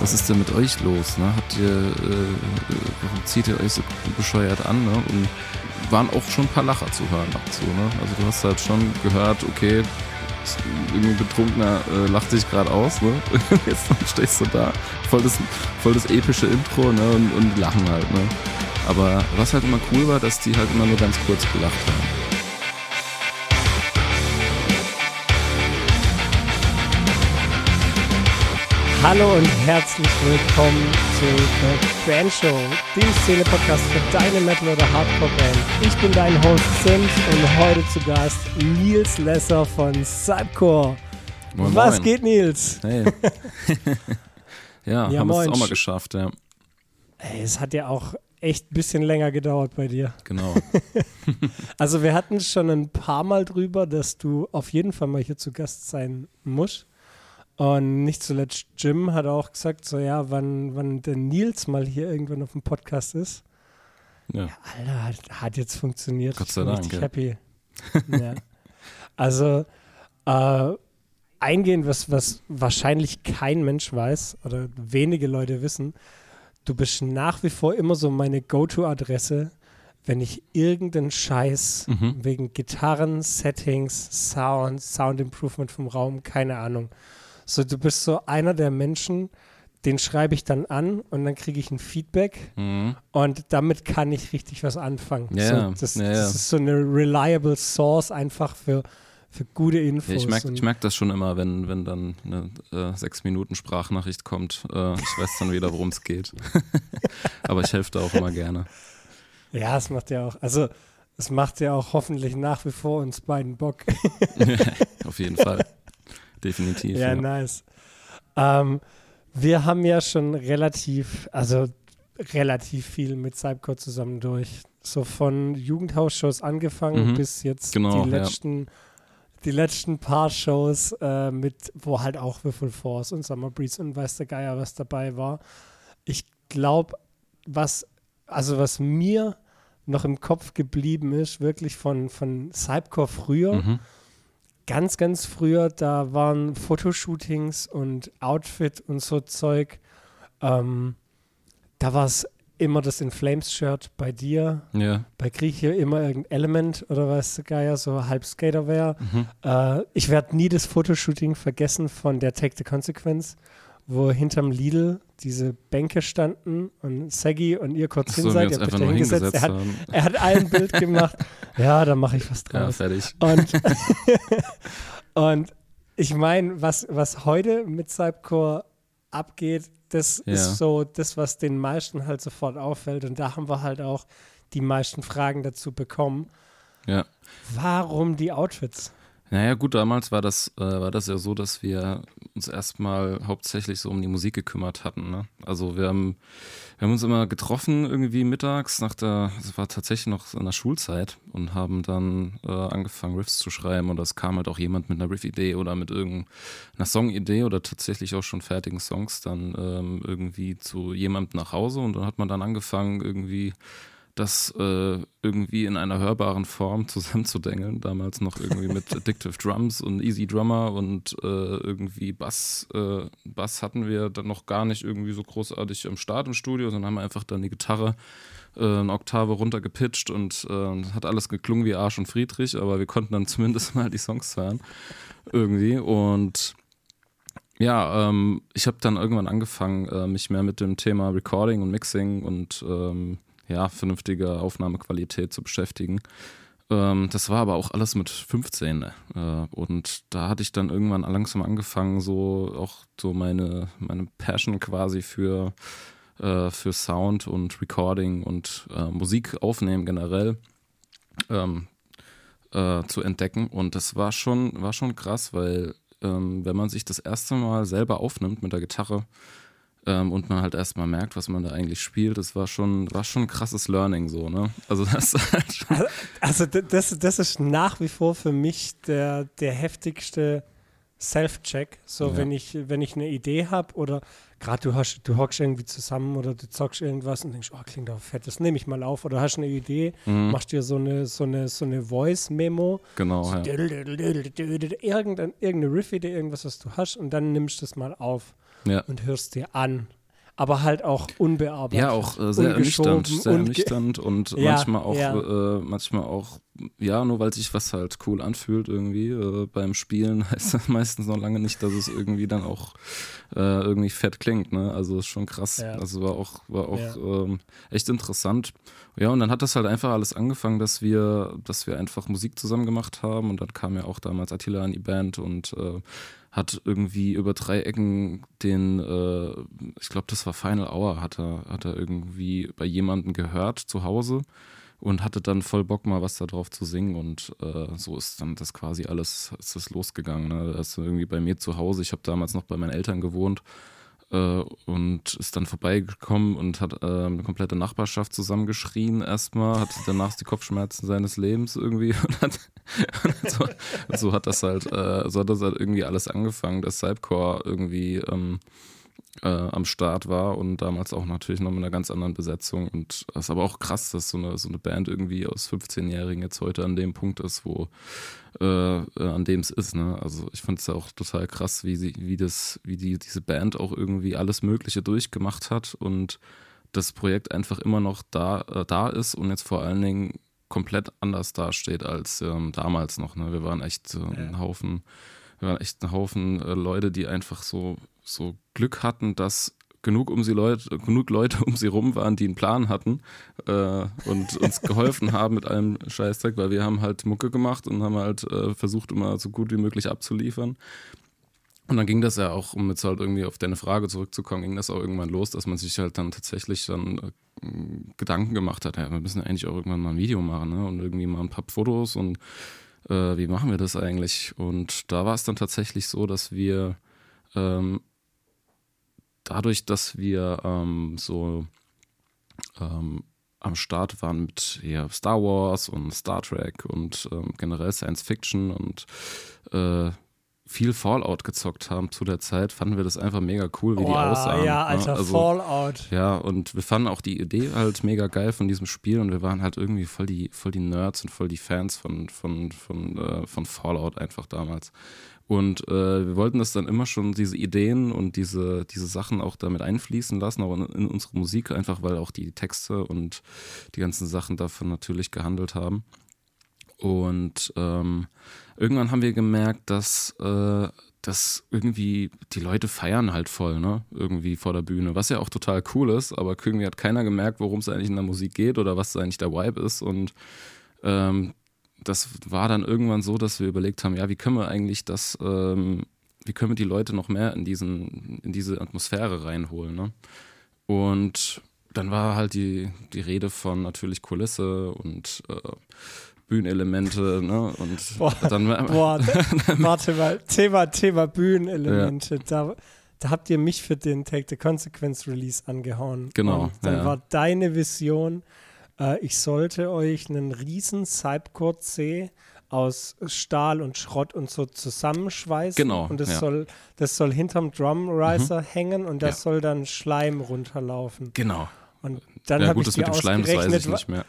Was ist denn mit euch los? Ne? Habt ihr, äh, warum zieht ihr euch so bescheuert an? Ne? Und waren auch schon ein paar Lacher zu hören dazu. Ne? Also du hast halt schon gehört, okay, irgendwie betrunkener äh, lacht sich gerade aus, ne? Jetzt stehst du da, voll das, voll das epische Intro, ne? Und, und lachen halt, ne? Aber was halt immer cool war, dass die halt immer nur ganz kurz gelacht haben. Hallo und herzlich willkommen zu The Band Show, dem Szene-Podcast für deine Metal- oder Hardcore-Band. Ich bin dein Host Sims und heute zu Gast Nils Lesser von Cypcore. Moin, Was moin. geht, Nils? Hey. ja, Ja, haben wir es moin. auch mal geschafft, ja. Ey, es hat ja auch echt ein bisschen länger gedauert bei dir. Genau. Also wir hatten schon ein paar Mal drüber, dass du auf jeden Fall mal hier zu Gast sein musst. Und nicht zuletzt Jim hat auch gesagt, so ja, wann, wann der Nils mal hier irgendwann auf dem Podcast ist. Ja. Alter, hat, hat jetzt funktioniert. Gott sei ich bin Dank, richtig ja. happy. ja. Also äh, eingehend, was, was wahrscheinlich kein Mensch weiß oder wenige Leute wissen, du bist nach wie vor immer so meine Go-To-Adresse, wenn ich irgendeinen Scheiß Mhm. wegen Gitarren, Settings, Sound, Sound Improvement vom Raum, keine Ahnung. So, du bist so einer der Menschen, den schreibe ich dann an und dann kriege ich ein Feedback Mhm. und damit kann ich richtig was anfangen. Ja, so, das, ja, ja. das ist so eine reliable Source einfach für, für gute Infos. Ich merke merk das schon immer, wenn, wenn dann eine äh, sechs Minuten Sprachnachricht kommt. Äh, ich weiß dann wieder, worum es geht. Aber ich helfe da auch immer gerne. ja, es macht ja auch, also es macht ja auch hoffentlich nach wie vor uns beiden Bock. Auf jeden Fall. Definitiv. ja, Ja, nice. Ähm, wir haben ja schon relativ, also relativ viel mit Cypcore zusammen durch. So von Jugendhausshows angefangen Mhm. bis jetzt Genau, die ja. letzten, die letzten paar Shows äh, mit, wo halt auch Wiffle Force und Summer Breeze und weiß der Geier was dabei war. Ich glaube, was, also was mir noch im Kopf geblieben ist, wirklich von, von Cypcore früher, Mhm. Ganz, ganz früher, da waren Fotoshootings und Outfit und so Zeug. Ähm, da war es immer das In Flames-Shirt bei dir, ja. bei Grieche immer irgendein Element oder was Geier, so halb Skaterwear. Mhm. Äh, ich werde nie das Fotoshooting vergessen von der Take the Consequence, wo hinterm Lidl diese Bänke standen und Saggy und ihr kurz hin seid. Ihr habt euch da hingesetzt. Er hat, er hat ein Bild gemacht. Ja, da mache ich was Ja, draus. fertig. Und, und ich meine, was, was heute mit Cypcore abgeht, das Ja. ist so das, was den meisten halt sofort auffällt. Und da haben wir halt auch die meisten Fragen dazu bekommen. Ja. Warum die Outfits? Naja, gut, damals war das, äh, war das ja so, dass wir uns erstmal hauptsächlich so um die Musik gekümmert hatten. Ne? Also wir haben, wir haben uns immer getroffen irgendwie mittags nach der, es war tatsächlich noch in der Schulzeit und haben dann äh, angefangen Riffs zu schreiben und es kam halt auch jemand mit einer Riff-Idee oder mit irgendeiner Song-Idee oder tatsächlich auch schon fertigen Songs dann ähm, irgendwie zu jemandem nach Hause und dann hat man dann angefangen irgendwie das äh, irgendwie in einer hörbaren Form zusammenzudengeln. Damals noch irgendwie mit Addictive Drums und Easy Drummer und äh, irgendwie Bass. Äh, Bass hatten wir dann noch gar nicht irgendwie so großartig am Start im Studio, sondern haben einfach dann die Gitarre äh, eine Oktave runtergepitcht und äh, hat alles geklungen wie Arsch und Friedrich, aber wir konnten dann zumindest mal die Songs hören irgendwie und ja, ähm, ich habe dann irgendwann angefangen, äh, mich mehr mit dem Thema Recording und Mixing und ähm, ja, vernünftiger Aufnahmequalität zu beschäftigen. Ähm, das war aber auch alles mit 15. Äh, und da hatte ich dann irgendwann langsam angefangen, so auch so meine, meine Passion quasi für, äh, für Sound und Recording und äh, Musik aufnehmen generell ähm, äh, zu entdecken. Und das war schon, war schon krass, weil ähm, wenn man sich das erste Mal selber aufnimmt mit der Gitarre, ähm, und man halt erstmal merkt, was man da eigentlich spielt. Das war schon, war schon ein krasses Learning so, ne? Also das ist halt Also d- das, das ist nach wie vor für mich der, der heftigste Self-Check. So, Ja. wenn ich, wenn ich eine Idee habe oder gerade du hast, du hockst irgendwie zusammen oder du zockst irgendwas und denkst, oh, klingt doch fett, das nehme ich mal auf. Oder hast eine Idee, Mhm. machst dir so eine, so eine, so eine Voice-Memo, Genau, ja. irgendein, irgendeine Riff-Idee, irgendwas, was du hast, und dann nimmst du es mal auf Ja. und hörst dir an. Aber halt auch unbearbeitet. Ja, auch äh, sehr ernüchternd, sehr ernüchternd und Ja, manchmal auch, ja. äh, manchmal auch, ja, nur weil sich was halt cool anfühlt irgendwie. Äh, beim Spielen heißt das meistens noch lange nicht, dass es irgendwie dann auch äh, irgendwie fett klingt, ne? Also ist schon krass. Ja. Also war auch, war auch ähm, echt interessant. Ja, und dann hat das halt einfach alles angefangen, dass wir, dass wir einfach Musik zusammen gemacht haben und dann kam ja auch damals Attila an die Band und äh, hat irgendwie über drei Ecken den, äh, ich glaube, das war Final Hour, hat er, hat er irgendwie bei jemandem gehört zu Hause und hatte dann voll Bock mal was da drauf zu singen und äh, so ist dann das quasi alles, ist das losgegangen. Ne? Das ist irgendwie bei mir zu Hause, ich habe damals noch bei meinen Eltern gewohnt äh, und ist dann vorbeigekommen und hat äh, eine komplette Nachbarschaft zusammengeschrien erstmal, hatte danach die Kopfschmerzen seines Lebens irgendwie und hat und so, so hat das halt, äh, so hat das halt irgendwie alles angefangen, dass Cypcore irgendwie ähm, äh, am Start war und damals auch natürlich noch mit einer ganz anderen Besetzung. Und das ist aber auch krass, dass so eine, so eine Band irgendwie aus 15-Jährigen jetzt heute an dem Punkt ist, wo äh, äh, an dem es ist. Ne? Also ich fand es ja auch total krass, wie sie, wie das, wie die, diese Band auch irgendwie alles Mögliche durchgemacht hat und das Projekt einfach immer noch da, äh, da ist und jetzt vor allen Dingen komplett anders dasteht als ähm, damals noch. Ne? Wir waren echt äh, ein. Haufen, wir waren echt ein Haufen äh, Leute, die einfach so, so Glück hatten, dass genug um sie Leute, genug Leute um sie rum waren, die einen Plan hatten äh, und uns geholfen haben mit allem Scheißdreck, weil wir haben halt Mucke gemacht und haben halt äh, versucht, immer so gut wie möglich abzuliefern. Und dann ging das ja auch, um jetzt halt irgendwie auf deine Frage zurückzukommen, ging das auch irgendwann los, dass man sich halt dann tatsächlich dann äh, Gedanken gemacht hat, ja, wir müssen ja eigentlich auch irgendwann mal ein Video machen, ne? Und irgendwie mal ein paar Fotos und äh, wie machen wir das eigentlich? Und da war es dann tatsächlich so, dass wir ähm, dadurch, dass wir ähm, so ähm, am Start waren mit ja, Star Wars und Star Trek und ähm, generell Science Fiction und äh, viel Fallout gezockt haben zu der Zeit, fanden wir das einfach mega cool, wie die Boah, aussahen. Ja, ne? alter Also, Fallout. ja, und wir fanden auch die Idee halt mega geil von diesem Spiel und wir waren halt irgendwie voll die, voll die Nerds und voll die Fans von, von, von, äh, von Fallout einfach damals. Und äh, wir wollten das dann immer schon, diese Ideen und diese, diese Sachen auch damit einfließen lassen, auch in, in unsere Musik, einfach weil auch die Texte und die ganzen Sachen davon natürlich gehandelt haben. Und ähm, irgendwann haben wir gemerkt, dass, äh, dass irgendwie die Leute feiern halt voll, ne? Irgendwie vor der Bühne, was ja auch total cool ist, aber irgendwie hat keiner gemerkt, worum es eigentlich in der Musik geht oder was eigentlich der Vibe ist. Und ähm, das war dann irgendwann so, dass wir überlegt haben, ja, wie können wir eigentlich das, ähm, wie können wir die Leute noch mehr in diesen, in diese Atmosphäre reinholen, ne? Und dann war halt die, die Rede von natürlich Kulisse und äh, Bühnenelemente, ne? Und Boah, dann Boah, warte mal, Thema, Thema Bühnenelemente. Da, da habt ihr mich für den Take the Consequence Release angehauen. Genau, Und dann ja. war deine Vision, äh, ich sollte euch einen riesen Cypcore C aus Stahl und Schrott und so zusammenschweißen. Genau, Und das, ja. Mhm. soll, das soll hinterm Drum Riser hängen und das Ja. soll dann Schleim runterlaufen. genau. Und dann ja, habe gut, ich das mit dem Schleim, das weiß ich nicht mehr.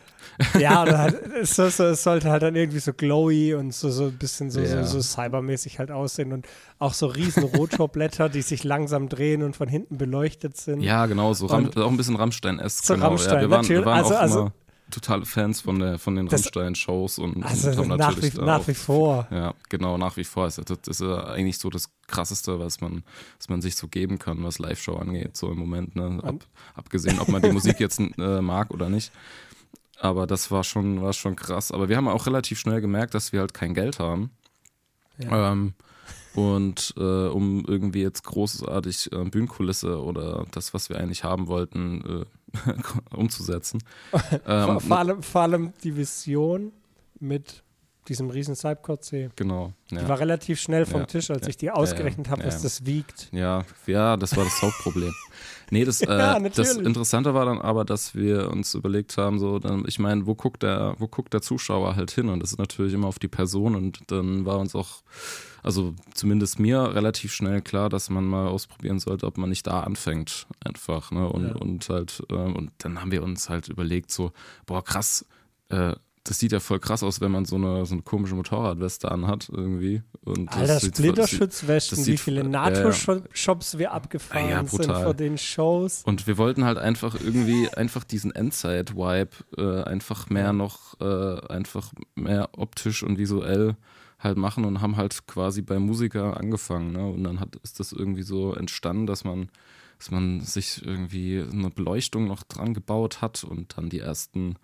ja, oder halt, es, es sollte halt dann irgendwie so glowy und so, so ein bisschen so, Ja. so, so cybermäßig halt aussehen und auch so riesen Rotorblätter, die sich langsam drehen und von hinten beleuchtet sind. Ja, genau, so Ram, auch ein bisschen Rammstein-esque. So genau. Rammstein, ja, wir waren, wir natürlich. waren Also- also- totale Fans von, der, von den Rammstein-Shows und, Also und haben nach natürlich wie, nach auch wie vor. Ja, genau, nach wie vor. Das ist ja eigentlich so das Krasseste, was man, was man sich so geben kann, was Live-Show angeht, so im Moment. Ne? Ab, abgesehen, ob man die Musik jetzt äh, mag oder nicht. Aber das war schon, war schon krass. Aber wir haben auch relativ schnell gemerkt, dass wir halt kein Geld haben. Ja. Ähm, und äh, um irgendwie jetzt großartig äh, Bühnenkulisse oder das, was wir eigentlich haben wollten, äh, umzusetzen. Ähm, vor, allem, vor allem die Vision mit diesem riesen Cypcore C. genau. Ja. Die war relativ schnell vom Ja, Tisch, als ja, ich die ausgerechnet habe, ja. das wiegt. Ja, ja, das war das Hauptproblem. Nee, das, Ja, äh, das Interessante war dann aber, dass wir uns überlegt haben, so, dann, ich meine, wo guckt der, wo guckt der Zuschauer halt hin? Und das ist natürlich immer auf die Person und dann war uns auch also zumindest mir relativ schnell klar, dass man mal ausprobieren sollte, ob man nicht da anfängt, einfach. Ne? Und, Ja. und halt, äh, und dann haben wir uns halt überlegt, so, boah, krass, äh, das sieht ja voll krass aus, wenn man so eine, so eine komische Motorradweste anhat irgendwie. Und das Alter, das das wie viele. NATO-Shops wir abgefahren Ah ja, sind vor den Shows. Und wir wollten halt einfach irgendwie einfach diesen Endzeit-Vibe äh, einfach mehr noch, äh, einfach mehr optisch und visuell halt machen und haben halt quasi bei Musiker angefangen. Ne? Und dann hat, ist das irgendwie so entstanden, dass man, dass man sich irgendwie eine Beleuchtung noch dran gebaut hat und dann die ersten,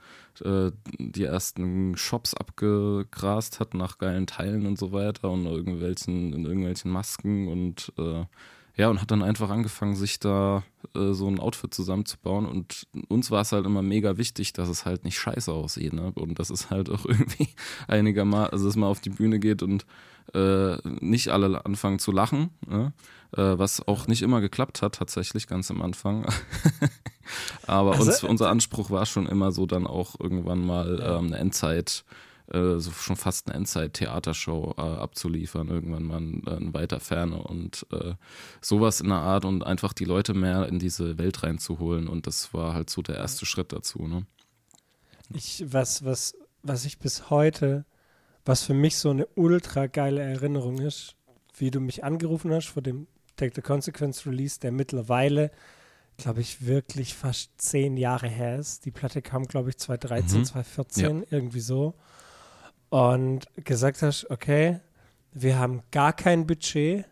äh, die ersten Shops abgegrast hat nach geilen Teilen und so weiter und irgendwelchen, in irgendwelchen Masken und äh, ja, und hat dann einfach angefangen, sich da äh, so ein Outfit zusammenzubauen. Und uns war es halt immer mega wichtig, dass es halt nicht scheiße aussieht. Ne? Und dass es halt auch irgendwie einigermaßen, also dass man auf die Bühne geht und äh, nicht alle anfangen zu lachen. Ne? Äh, was auch nicht immer geklappt hat, tatsächlich ganz am Anfang. Aber Also, uns, unser Anspruch war schon immer so, dann auch irgendwann mal ähm, eine Endzeit äh, so schon fast eine Endzeit-Theatershow äh, abzuliefern, irgendwann mal in, in weiter Ferne und äh, sowas in der Art und einfach die Leute mehr in diese Welt reinzuholen und das war halt so der erste Schritt dazu. Ne? Ich, was, was, was ich bis heute, was für mich so eine ultra geile Erinnerung ist, wie du mich angerufen hast vor dem Take the Consequence Release, der mittlerweile, glaube ich, wirklich fast zehn Jahre her ist. Die Platte kam, glaube ich, 2013, Mhm. 2014, irgendwie so. Und gesagt hast, okay, wir haben gar kein Budget.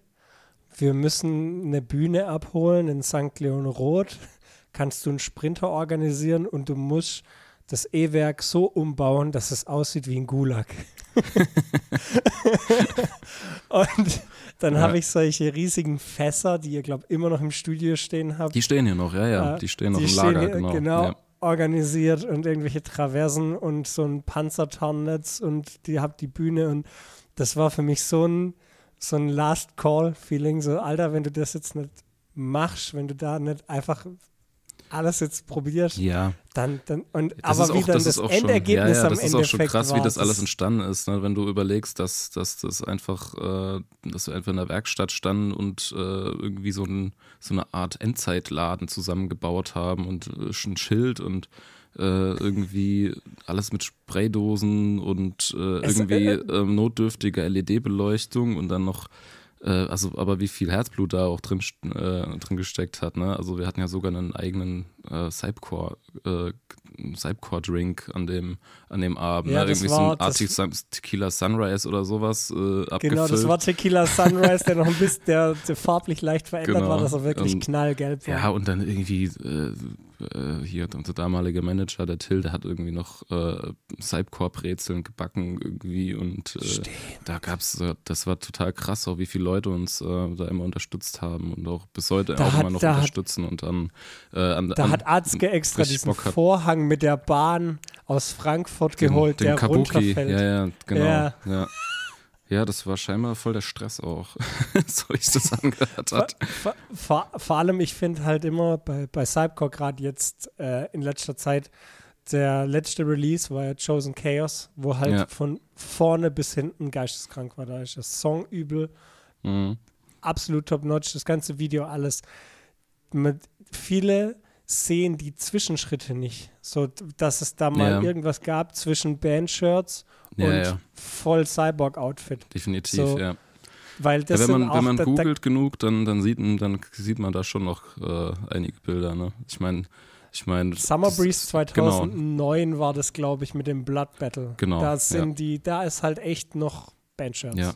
Wir müssen eine Bühne abholen in St. Leon Roth. Kannst du einen Sprinter organisieren und du musst das E-Werk so umbauen, dass es aussieht wie ein Gulag. und dann Ja. habe ich solche riesigen Fässer, die ihr, glaube immer noch im Studio stehen habt. Die stehen hier noch, ja, ja, die stehen noch die im stehen Lager, hier, genau. genau Ja. organisiert und irgendwelche Traversen und so ein Panzertarnnetz und die habt die Bühne und das war für mich so ein, so ein Last Call Feeling, so Alter, wenn du das jetzt nicht machst, wenn du da nicht einfach alles jetzt probierst, ja. dann, dann und Das aber wie auch, dann das das, auch schon, Endergebnis ja, ja, am das ist auch schon krass, war, wie das alles entstanden ist, ne? wenn du überlegst, dass, dass das einfach, äh, dass wir einfach in der Werkstatt standen und äh, irgendwie so, ein, so eine Art Endzeitladen zusammengebaut haben und äh, ein Schild und äh, irgendwie alles mit Spraydosen und äh, irgendwie äh, ähm, notdürftige LED-Beleuchtung und dann noch äh, also aber wie viel Herzblut da auch drin, äh, drin gesteckt hat, ne? Also wir hatten ja sogar einen eigenen äh, Cypcore, äh, Cypcore-Drink an dem, an dem Abend. Ja, ne? Irgendwie war- so ein Arctic Sun- Tequila Sunrise oder sowas äh, abgefüllt. Genau, das war Tequila Sunrise, der noch ein bisschen, der, der farblich leicht verändert Genau. war, dass er wirklich Und- knallgelb war. Ja, und dann irgendwie äh, hier unser damaliger Manager, der Till, der hat irgendwie noch äh, Cypcore-Brezeln gebacken irgendwie und äh, da gab's, äh, das war total krass, auch wie viele Leute uns äh, da immer unterstützt haben und auch bis heute Da auch hat- immer noch da hat- unterstützen und dann äh, an, Da an, hat Arzke extra diesen. Vorhang mit der Bahn aus Frankfurt den, geholt, den der Kabuki, runterfällt. ja, ja, genau, Ja. ja. Ja. das war scheinbar voll der Stress auch, so sich das angehört hat. vor, vor, vor allem, ich finde halt immer bei, bei Cypcore gerade jetzt äh, in letzter Zeit, der letzte Release war ja Chosen Chaos, wo halt Ja. von vorne bis hinten geisteskrank war. Da ist das Song übel, Mhm. absolut top-notch, das ganze Video, alles. Mit, viele sehen die Zwischenschritte nicht. So, dass es da mal Ja. irgendwas gab zwischen Bandshirts Ja, und ja, voll Cyborg-Outfit. definitiv, So, ja. Weil das Ja, wenn man, wenn man googelt genug, dann, dann, sieht, man- dann sieht man da schon noch äh, einige Bilder. Ne? Ich meine, ich meine. Summer Breeze Genau, 2009 war das, glaube ich, mit dem Blood Battle. Genau, Da sind ja. die, da ist halt echt noch Bandshirts. ja.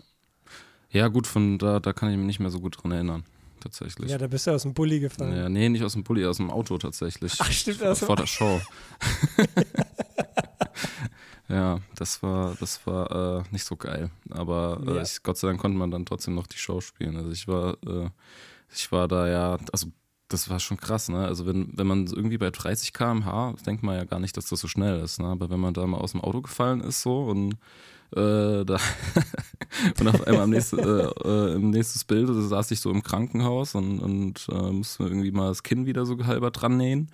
Ja, gut, von da, da kann ich mich nicht mehr so gut dran erinnern. Tatsächlich. Ja, da bist du aus dem Bulli gefallen. Ja, nee, nicht aus dem Bulli, aus dem Auto tatsächlich. Ach, stimmt, aus dem vor der Show. ja, das war, das war äh, nicht so geil. Aber äh, Ja. ich, Gott sei Dank konnte man dann trotzdem noch die Show spielen. Also ich war, äh, ich war da ja, also das war schon krass, ne? Also wenn, wenn man irgendwie bei 30 km/h, denkt man ja gar nicht, dass das so schnell ist, ne? Aber wenn man da mal aus dem Auto gefallen ist so und äh, da und auf einmal am nächsten, äh, äh, im nächsten Bild da saß ich so im Krankenhaus und, und äh, musste mir irgendwie mal das Kinn wieder so halber dran nähen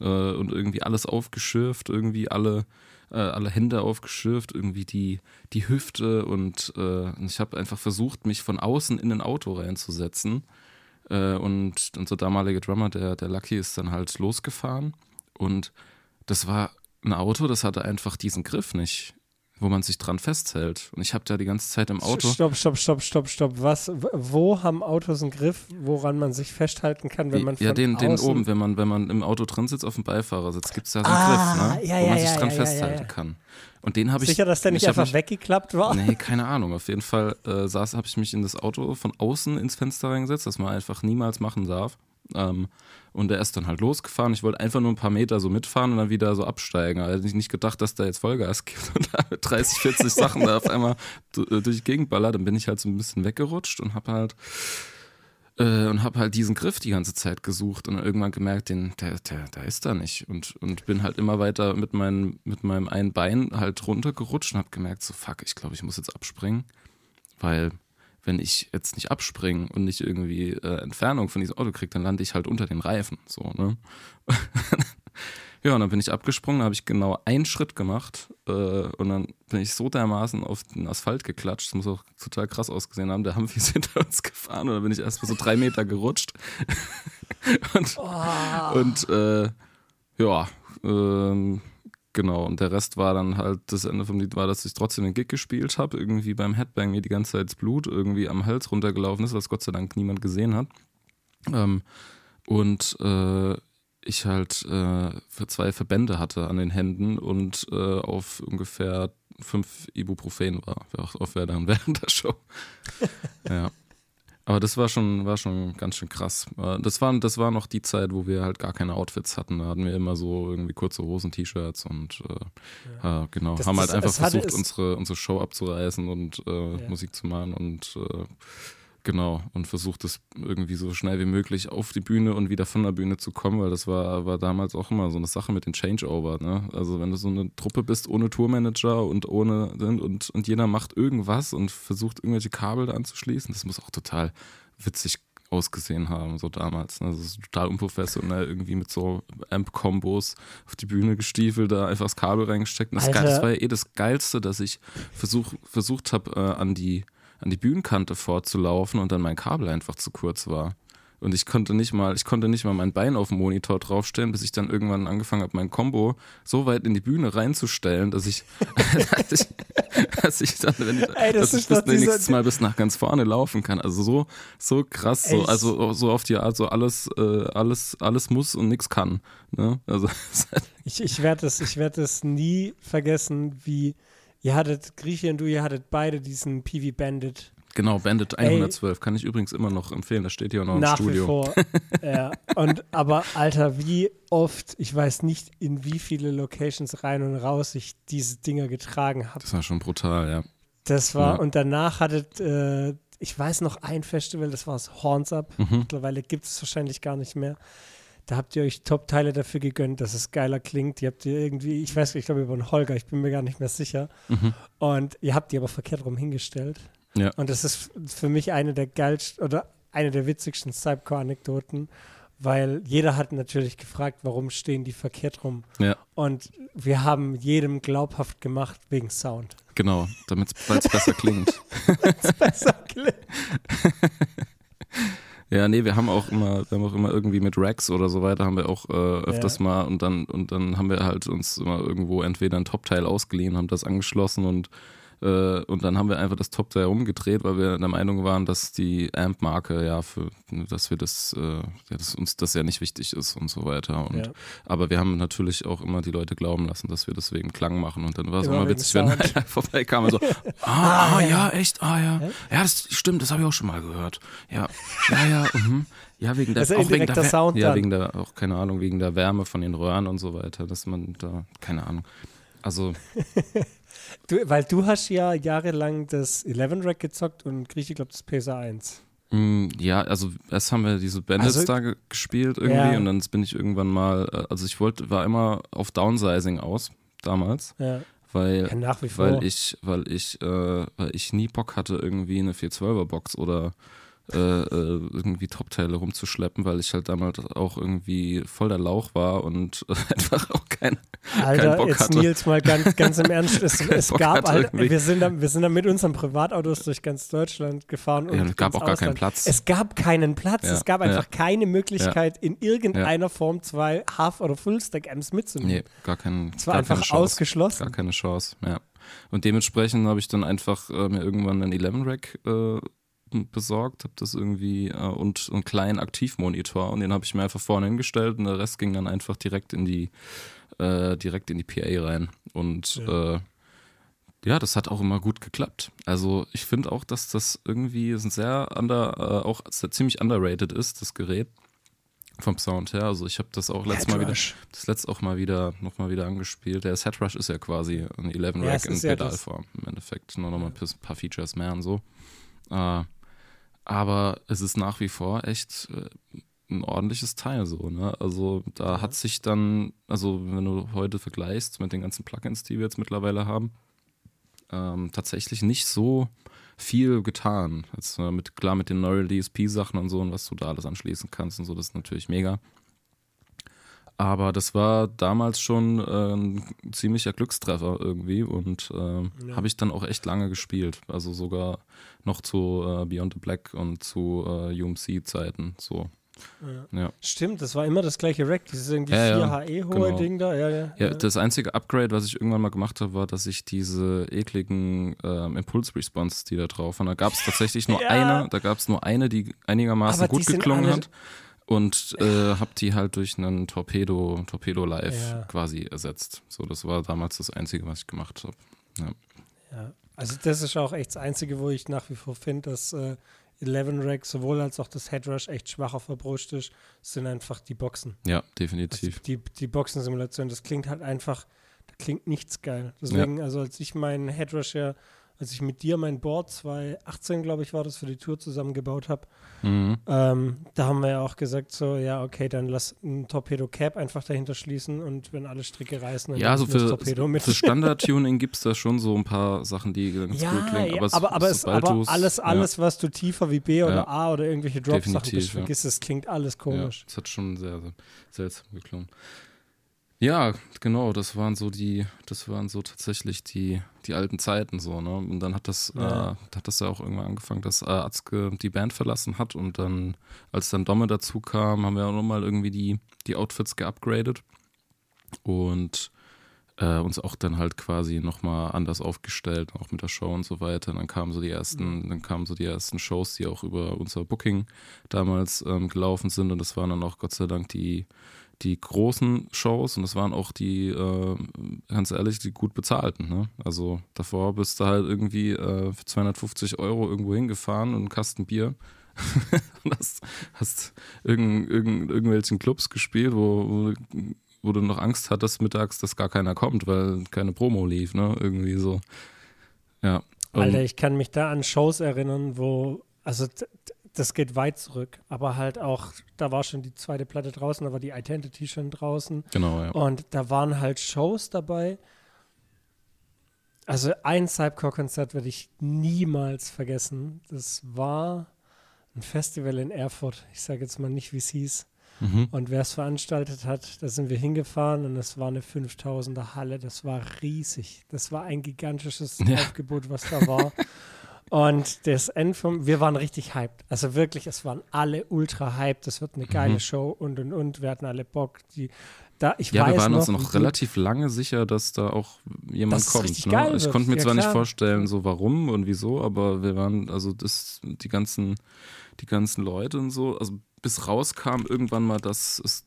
äh, und irgendwie alles aufgeschürft, irgendwie alle äh, alle Hände aufgeschürft, irgendwie die, die Hüfte und äh, ich habe einfach versucht, mich von außen in ein Auto reinzusetzen. Äh, und unser damaliger Drummer, der, der Lucky, ist dann halt losgefahren und das war ein Auto, das hatte einfach diesen Griff nicht wo man sich dran festhält. Und ich habe da die ganze Zeit im Auto. Stopp, stopp, stopp, stopp, stopp. Was? Wo haben Autos einen Griff, woran man sich festhalten kann, wenn man Ja, den, den oben, wenn man, wenn man im Auto drin sitzt auf dem Beifahrersitz, gibt es da so einen ah, Griff, ne? Ja, wo man ja, sich dran festhalten kann. Und den habe ich. Sicher, dass der nicht einfach mich, weggeklappt war? Nee, keine Ahnung. Auf jeden Fall äh, saß, habe ich mich in das Auto von außen ins Fenster reingesetzt, das man einfach niemals machen darf. Ähm, und er ist dann halt losgefahren. Ich wollte einfach nur ein paar Meter so mitfahren und dann wieder so absteigen. Also ich nicht gedacht, dass da jetzt Vollgas gibt und da mit 30, 40 Sachen da auf einmal äh, durch die Gegend ballert. Dann bin ich halt so ein bisschen weggerutscht und habe halt äh, und habe halt diesen Griff die ganze Zeit gesucht und irgendwann gemerkt, den, der, der, der ist da nicht. Und, und bin halt immer weiter mit, mein, mit meinem einen Bein halt runtergerutscht und habe gemerkt, so fuck, ich glaube, ich muss jetzt abspringen, weil wenn ich jetzt nicht abspringe und nicht irgendwie äh, Entfernung von diesem Auto kriege, dann lande ich halt unter den Reifen. So, ne? ja, und dann bin ich abgesprungen, habe ich genau einen Schritt gemacht äh, und dann bin ich so dermaßen auf den Asphalt geklatscht, das muss auch total krass ausgesehen haben, der Humvee ist hinter uns gefahren und dann bin ich erst mal so drei Meter gerutscht. und oh. und äh, ja, ähm, Genau, und der Rest war dann halt, das Ende vom Lied war, dass ich trotzdem den Gig gespielt habe, irgendwie beim Headbang mir die ganze Zeit das Blut irgendwie am Hals runtergelaufen ist, was Gott sei Dank niemand gesehen hat. Ähm, und äh, ich halt äh, zwei Verbände hatte an den Händen und äh, auf ungefähr fünf Ibuprofen war, auch, auch dann während der Show. ja. Aber das war schon, war schon ganz schön krass. Das war, das war noch die Zeit, wo wir halt gar keine Outfits hatten. Da hatten wir immer so irgendwie kurze Hosen, T-Shirts und äh, ja. äh, genau, das, haben halt einfach versucht, unsere, unsere Show abzureißen und äh, ja. Musik zu machen und äh, Genau, und versucht es irgendwie so schnell wie möglich auf die Bühne und wieder von der Bühne zu kommen, weil das war, war damals auch immer so eine Sache mit den Changeover. Ne? Also wenn du so eine Truppe bist ohne Tourmanager und ohne und, und jeder macht irgendwas und versucht irgendwelche Kabel da anzuschließen, das muss auch total witzig ausgesehen haben, so damals. Ne? Also so total unprofessionell, irgendwie mit so Amp-Kombos auf die Bühne gestiefelt, da einfach das Kabel reingesteckt. Und das, das war ja eh das Geilste, dass ich versuch, versucht habe, äh, an die an die Bühnenkante vorzulaufen und dann mein Kabel einfach zu kurz war. Und ich konnte nicht mal, ich konnte nicht mal mein Bein auf den Monitor draufstellen, bis ich dann irgendwann angefangen habe, mein Combo so weit in die Bühne reinzustellen, dass ich, dass ich, dass ich dann, wenn ich, Ey, das dass ich bis nächstes Mal bis nach ganz vorne laufen kann. Also so, so krass, so, also so auf die Art, so alles, äh, alles, alles muss und nichts kann. Ne? Also, ich ich werde es, ich werde es nie vergessen, wie Ihr hattet, Grieche und du, ihr hattet beide diesen PV Bandit. Genau, Bandit 112 Ey, kann ich übrigens immer noch empfehlen. Das steht hier noch im nach Studio. Wie vor. ja. Und aber Alter, wie oft, ich weiß nicht, in wie viele Locations rein und raus ich diese Dinger getragen habe. Das war schon brutal, ja. Das war, ja. und danach hattet, äh, ich weiß noch ein Festival, das war das Horns Up. Mhm. Mittlerweile gibt es wahrscheinlich gar nicht mehr. Da habt ihr euch Top-Teile dafür gegönnt, dass es geiler klingt. Ihr habt ihr irgendwie, ich weiß, ich glaube über einen Holger, ich bin mir gar nicht mehr sicher. Mhm. Und ihr habt die aber verkehrt rum hingestellt. Ja. Und das ist für mich eine der geilsten oder eine der witzigsten Cypcore-Anekdoten, weil jeder hat natürlich gefragt, warum stehen die verkehrt rum. Ja. Und wir haben jedem glaubhaft gemacht wegen Sound. Genau, damit es besser klingt. es besser klingt. Ja, nee, wir haben auch immer, wir haben auch immer irgendwie mit Racks oder so weiter, haben wir auch äh, öfters ja. mal und dann, und dann haben wir halt uns immer irgendwo entweder ein Top-Teil ausgeliehen, haben das angeschlossen und äh, und dann haben wir einfach das Top 3 umgedreht, weil wir der Meinung waren, dass die Amp-Marke ja für, dass wir das, äh, ja, dass uns das ja nicht wichtig ist und so weiter. Und, ja. Aber wir haben natürlich auch immer die Leute glauben lassen, dass wir deswegen Klang machen. Und dann war es immer, immer witzig, wenn einer vorbeikam und so, ah, ah, ja, echt, ah ja. Ja, das stimmt, das habe ich auch schon mal gehört. Ja, ja, ja, mhm. Ja, wegen der, auch wegen der, Sound ja, wegen der, auch keine Ahnung, wegen der Wärme von den Röhren und so weiter, dass man da, keine Ahnung. Also Du, weil du hast ja jahrelang das 11-Rack gezockt und Grieche, glaube das PSA 1. Mm, ja, also erst haben wir diese Bandits also, da gespielt irgendwie ja. und dann bin ich irgendwann mal, äh, also ich wollte, war immer auf Downsizing aus damals. Ja. Weil, ja, weil ich, weil ich, äh, weil ich nie Bock hatte, irgendwie eine 412er Box oder äh, äh, irgendwie Top-Teile rumzuschleppen, weil ich halt damals auch irgendwie voll der Lauch war und einfach auch kein, Alter, keinen Bock jetzt hatte. Nils mal ganz, ganz im Ernst. Es, es gab halt, wir sind, da, wir sind da mit unseren Privatautos durch ganz Deutschland gefahren. Und Ja, es gab auch gar keinen. Platz. Es gab keinen Platz. Ja, Es gab ja. einfach keine Möglichkeit, in irgendeiner Form zwei Half- oder Full-Stack-Amps mitzunehmen. Nee, gar kein Es war einfach Chance. ausgeschlossen. Gar keine Chance, ja. Und dementsprechend habe ich dann einfach äh, mir irgendwann einen 11-Rack äh, besorgt, habe das irgendwie äh, und einen kleinen Aktivmonitor und den habe ich mir einfach vorne hingestellt und der Rest ging dann einfach direkt in die äh, direkt in die PA rein und Ja. ja. ja, das hat auch immer gut geklappt. Also ich finde auch, dass das irgendwie ein sehr under, äh, auch sehr, ziemlich underrated ist, das Gerät vom Sound her. Also ich habe das auch letztes Mal wieder das letzte auch mal wieder noch mal wieder angespielt. Der Headrush ist ja quasi ein 11 Ja, Rack es in ist ja das- Pedalform im Endeffekt. Nur noch mal ein paar- paar Features mehr und so. Äh, aber es ist nach wie vor echt äh, ein ordentliches Teil so, ne? Also da hat sich dann, also wenn du heute vergleichst mit den ganzen Plugins, die wir jetzt mittlerweile haben, ähm, tatsächlich nicht so viel getan. Jetzt, äh, mit, klar mit den Neural DSP-Sachen und so und was du da alles anschließen kannst und so, das ist natürlich mega. Aber das war damals schon äh, ein ziemlicher Glückstreffer irgendwie und ähm, Ja. habe ich dann auch echt lange gespielt. Also sogar noch zu äh, Beyond the Black und zu äh, UMC-Zeiten. So. Ja. Ja. Stimmt, das war immer das gleiche Rack, dieses irgendwie Ja, ja, 4 HE hohe genau. Ding da. Ja, ja, Ja, das einzige Upgrade, was ich irgendwann mal gemacht habe, war, dass ich diese ekligen ähm, Impulse-Response, die da drauf waren, da gab es tatsächlich nur eine, da gab es nur eine, die einigermaßen Aber gut geklungen hat. Und äh, habe die halt durch einen Torpedo, Torpedo Live Ja. quasi ersetzt. So, das war damals das Einzige, was ich gemacht habe. Ja. Also das ist auch echt das Einzige, wo ich nach wie vor finde, dass äh, 11 Rack sowohl als auch das Headrush echt schwacher verbruscht ist, sind einfach die Boxen. Ja, Also definitiv. die, die Boxensimulation, das klingt halt einfach, da klingt nichts geil. Deswegen, also als ich meinen Headrush ja, als ich mit dir mein Board 2018, glaube ich, war das für die Tour zusammengebaut habe, Mhm. ähm, da haben wir ja auch gesagt, so, ja, okay, dann lass ein Torpedo Cap einfach dahinter schließen und wenn alle Stricke reißen, dann Ja, das für, Torpedo mit. für Standard-Tuning gibt es da schon so ein paar Sachen, die ganz ja, gut klingen. ja, Aber, es- aber, aber, es, aber du's- alles, ja. alles, was du tiefer wie B oder Ja. A oder irgendwelche Drop-Sachen Definitiv, bist, ja. vergiss es, klingt alles komisch. Ja, das hat schon sehr, sehr seltsam geklungen. Ja, genau, das waren so die, das waren so tatsächlich die, die alten Zeiten so, ne? Und dann hat das, Ja. äh, hat das ja auch irgendwann angefangen, dass äh, Atzke die Band verlassen hat und dann, als dann Domme dazu kam, haben wir auch nochmal irgendwie die, die Outfits geupgradet und äh, uns auch dann halt quasi nochmal anders aufgestellt, auch mit der Show und so weiter. Dann kamen so die ersten, dann kamen so die ersten Shows, die auch über unser Booking damals ähm, gelaufen sind und das waren dann auch Gott sei Dank die, die großen Shows und das waren auch die, äh, ganz ehrlich, die gut bezahlten. Ne? Also davor bist du halt irgendwie äh, für 250 Euro irgendwo hingefahren und einen Kasten Bier und hast, hast irgend, irgend, irgendwelchen Clubs gespielt, wo, wo, wo du noch Angst hattest mittags, dass gar keiner kommt, weil keine Promo lief, ne? Irgendwie so. Ja. Und- Alter, ich kann mich da an Shows erinnern, wo, also das geht weit zurück, aber halt auch, da war schon die zweite Platte draußen, da war die Identity schon draußen genau, ja. und da waren halt Shows dabei. Also ein Cypcore-Konzert werde ich niemals vergessen. Das war ein Festival in Erfurt. Ich sage jetzt mal nicht, wie es hieß. Mhm. Und wer es veranstaltet hat, da sind wir hingefahren und es war eine 5000er Halle. Das war riesig. Das war ein gigantisches Ja. Aufgebot, was da war. und das End vom, wir waren richtig hyped. Also wirklich, es waren alle ultra hyped. Das wird eine geile Mhm. Show und und und. Wir hatten alle Bock. Die, da, ich Ja, weiß wir waren noch, uns noch relativ lange sicher, dass da auch jemand kommt. Ne? Ich konnte mir Ja, zwar nicht klar. vorstellen, so warum und wieso, aber wir waren, also das, die ganzen, die ganzen Leute und so, also bis rauskam irgendwann mal, dass es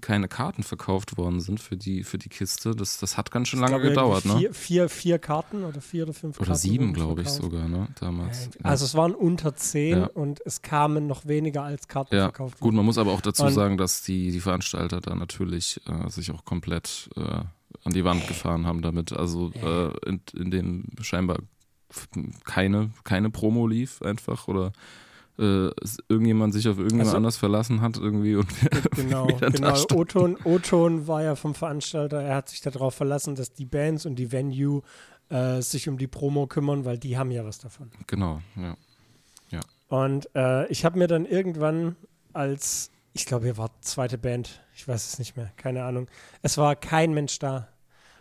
keine Karten verkauft worden sind für die, für die Kiste. Das, das hat ganz schön lange gedauert, ne? vier, vier, vier Karten oder vier oder fünf Oder Karten. sieben, wurden glaube ich, sogar, ne? Damals. Ja, Ja. Also es waren unter zehn Ja. und es kamen noch weniger als Karten Ja, verkauft gut, wurden. man muss aber auch dazu Und- sagen, dass die, die Veranstalter da natürlich äh, sich auch komplett äh, an die Wand gefahren haben damit. Also äh, in, in dem scheinbar keine, keine Promo lief einfach oder äh, irgendjemand sich auf irgendjemand Also- anders verlassen hat irgendwie und Genau, genau. O-Ton, O-Ton war ja vom Veranstalter, er hat sich darauf verlassen, dass die Bands und die Venue äh, sich um die Promo kümmern, weil die haben ja was davon. genau, ja. Und äh, ich habe mir dann irgendwann als, ich glaube, ihr wart zweite Band, ich weiß es nicht mehr, keine Ahnung. Es war kein Mensch da.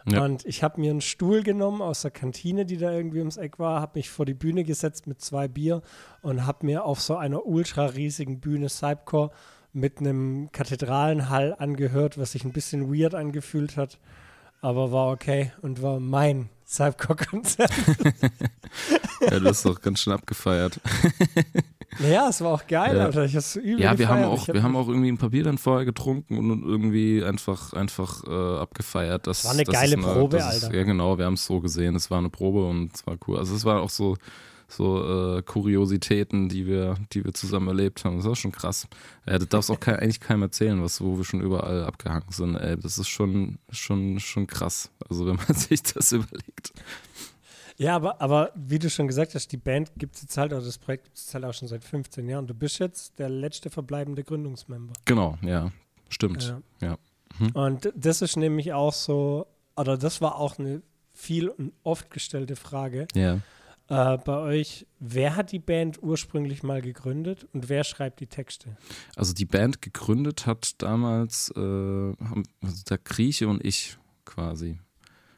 Ja. Und ich habe mir einen Stuhl genommen aus der Kantine, die da irgendwie ums Eck war, habe mich vor die Bühne gesetzt mit zwei Bier und habe mir auf so einer ultra riesigen Bühne Cypcore mit einem Kathedralenhall angehört, was sich ein bisschen weird angefühlt hat, aber war okay und war mein Cypcore-Konzert. ja, du hast doch ganz schön abgefeiert. Naja, es war auch geil, ja. Alter. Ich hab's übel Ja, wir haben auch, hab wir haben auch irgendwie ein paar Bier dann vorher getrunken und irgendwie einfach, einfach äh, abgefeiert. Das, war eine geile eine, Probe, Alter. Ist, ja, genau, wir haben es so gesehen. Es war eine Probe und es war cool. Also es war auch so, so äh, Kuriositäten, die wir, die wir zusammen erlebt haben. Das war schon krass. Ja, das darfst auch kein, eigentlich keinem erzählen, was, wo wir schon überall abgehangen sind. Ey, das ist schon, schon, schon krass. Also wenn man sich das überlegt. Ja, aber, aber wie du schon gesagt hast, die Band gibt es jetzt halt, oder das Projekt gibt es halt auch schon seit 15 Jahren. Du bist jetzt der letzte verbleibende Gründungsmember. Genau, ja, stimmt. Ja. ja. Mhm. Und das ist nämlich auch so, oder das war auch eine viel und oft gestellte Frage. Ja. Äh, bei euch, wer hat die Band ursprünglich mal gegründet und wer schreibt die Texte? Also die Band gegründet hat damals äh, also der Grieche und ich quasi.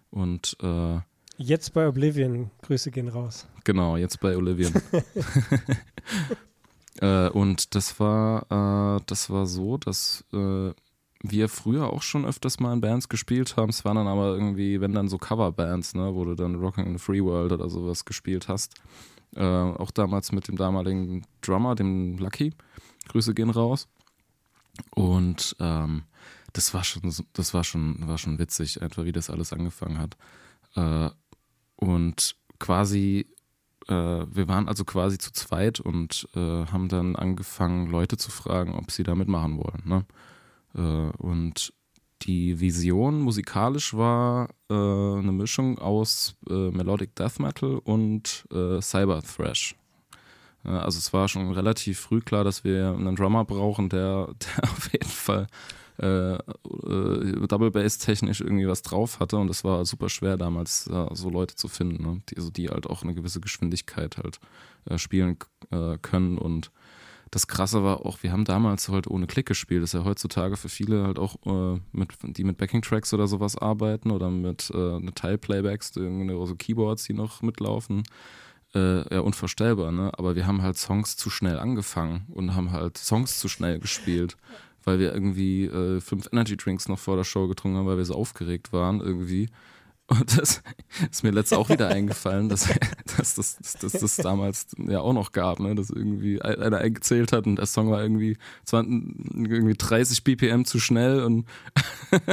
Und äh, Jetzt bei Oblivion, Grüße gehen raus. Genau, jetzt bei Oblivion. äh, und das war, äh, das war so, dass äh, wir früher auch schon öfters mal in Bands gespielt haben. Es waren dann aber irgendwie, wenn dann so Coverbands, ne, wo du dann Rocking in the Free World oder sowas gespielt hast. Äh, auch damals mit dem damaligen Drummer, dem Lucky. Grüße gehen raus. Und ähm, das war schon, das war schon, war schon witzig, einfach wie das alles angefangen hat. Äh, und quasi, äh, wir waren also quasi zu zweit und äh, haben dann angefangen, Leute zu fragen, ob sie da mitmachen wollen. Ne? Äh, und die Vision musikalisch war äh, eine Mischung aus äh, Melodic Death Metal und äh, Cyber Thrash. Also es war schon relativ früh klar, dass wir einen Drummer brauchen, der, der auf jeden Fall äh, äh, Double Bass technisch irgendwie was drauf hatte und es war super schwer damals äh, so Leute zu finden, ne? die, also die halt auch eine gewisse Geschwindigkeit halt äh, spielen äh, können und das Krasse war auch, wir haben damals halt ohne Klick gespielt. Das ist ja heutzutage für viele halt auch, äh, mit, die mit Backing-Tracks oder sowas arbeiten oder mit äh, Teil-Playbacks, so Keyboards, die noch mitlaufen. Äh, ja, unvorstellbar, ne? Aber wir haben halt Songs zu schnell angefangen und haben halt Songs zu schnell gespielt weil wir irgendwie äh, fünf Energy Drinks noch vor der Show getrunken haben, weil wir so aufgeregt waren irgendwie. Und das ist mir letztes auch wieder eingefallen, dass, dass, dass, dass, dass das damals ja auch noch gab, ne? dass irgendwie einer eingezählt hat und der Song war irgendwie, 20, irgendwie 30 BPM zu schnell und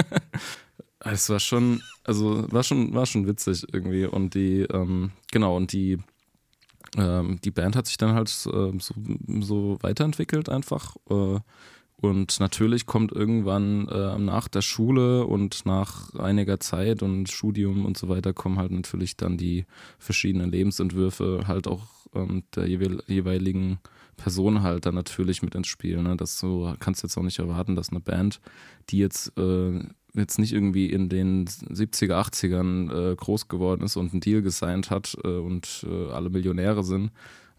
es war schon, also war schon, war schon witzig irgendwie. Und die, ähm, genau, und die, ähm, die Band hat sich dann halt äh, so, so weiterentwickelt einfach. Äh, und natürlich kommt irgendwann äh, nach der Schule und nach einiger Zeit und Studium und so weiter kommen halt natürlich dann die verschiedenen Lebensentwürfe halt auch ähm, der jeweiligen Person halt dann natürlich mit ins Spiel. Ne? Das so kannst jetzt auch nicht erwarten, dass eine Band, die jetzt äh, jetzt nicht irgendwie in den 70er, 80ern äh, groß geworden ist und einen Deal gesigned hat äh, und äh, alle Millionäre sind,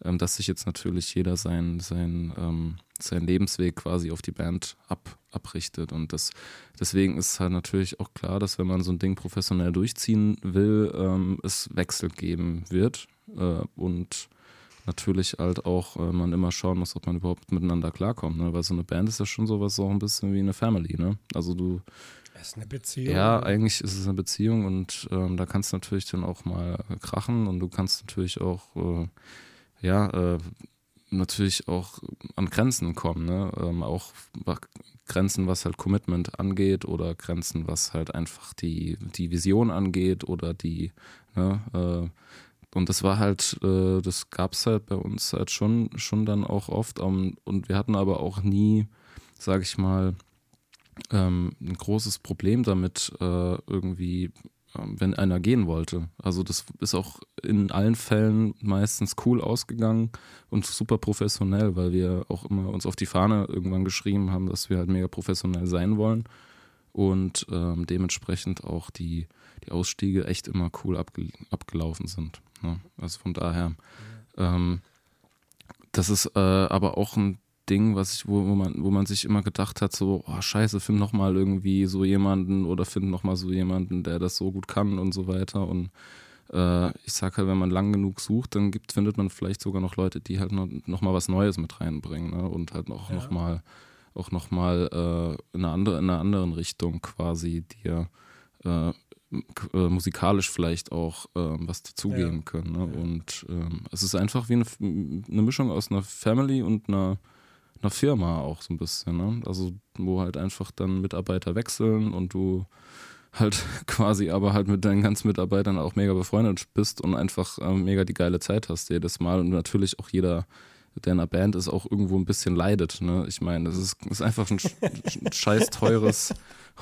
ähm, dass sich jetzt natürlich jeder sein, sein ähm, sein Lebensweg quasi auf die Band ab, abrichtet. Und das, deswegen ist halt natürlich auch klar, dass wenn man so ein Ding professionell durchziehen will, ähm, es Wechsel geben wird. Äh, und natürlich halt auch äh, man immer schauen muss, ob man überhaupt miteinander klarkommt. Ne? Weil so eine Band ist ja schon sowas so ein bisschen wie eine Family. Ne? Also du. Es ist eine Beziehung. Ja, eigentlich ist es eine Beziehung und ähm, da kannst du natürlich dann auch mal krachen und du kannst natürlich auch, äh, ja, äh, natürlich auch an Grenzen kommen, ne? Ähm, auch Grenzen, was halt Commitment angeht oder Grenzen, was halt einfach die, die Vision angeht oder die, ne? Äh, und das war halt, äh, das gab es halt bei uns halt schon, schon dann auch oft. Um, und wir hatten aber auch nie, sag ich mal, ähm, ein großes Problem damit, äh, irgendwie ähm, wenn einer gehen wollte. Also das ist auch in allen Fällen meistens cool ausgegangen und super professionell, weil wir auch immer uns auf die Fahne irgendwann geschrieben haben, dass wir halt mega professionell sein wollen und ähm, dementsprechend auch die, die Ausstiege echt immer cool abge abgelaufen sind. Ne? Also von daher, ähm, das ist äh, aber auch ein Ding, was ich, wo, wo, man, wo man sich immer gedacht hat, so, oh scheiße, find noch mal irgendwie so jemanden oder find noch mal so jemanden, der das so gut kann und so weiter. Und äh, ich sag halt, wenn man lang genug sucht, dann gibt, findet man vielleicht sogar noch Leute, die halt noch, noch mal was Neues mit reinbringen ne? und halt auch ja. noch mal auch noch mal äh, in, eine andere, in einer anderen Richtung quasi dir äh, äh, musikalisch vielleicht auch ähm, was dazugeben ja. können. Ne? Ja. Und ähm, es ist einfach wie eine, eine, Mischung aus einer Family und einer, einer Firma auch so ein bisschen. Ne? Also wo halt einfach dann Mitarbeiter wechseln und du halt quasi aber halt mit deinen ganzen Mitarbeitern auch mega befreundet bist und einfach äh, mega die geile Zeit hast jedes Mal und natürlich auch jeder der in einer Band ist, auch irgendwo ein bisschen leidet. Ne? Ich meine, das ist, ist einfach ein, ein scheiß teures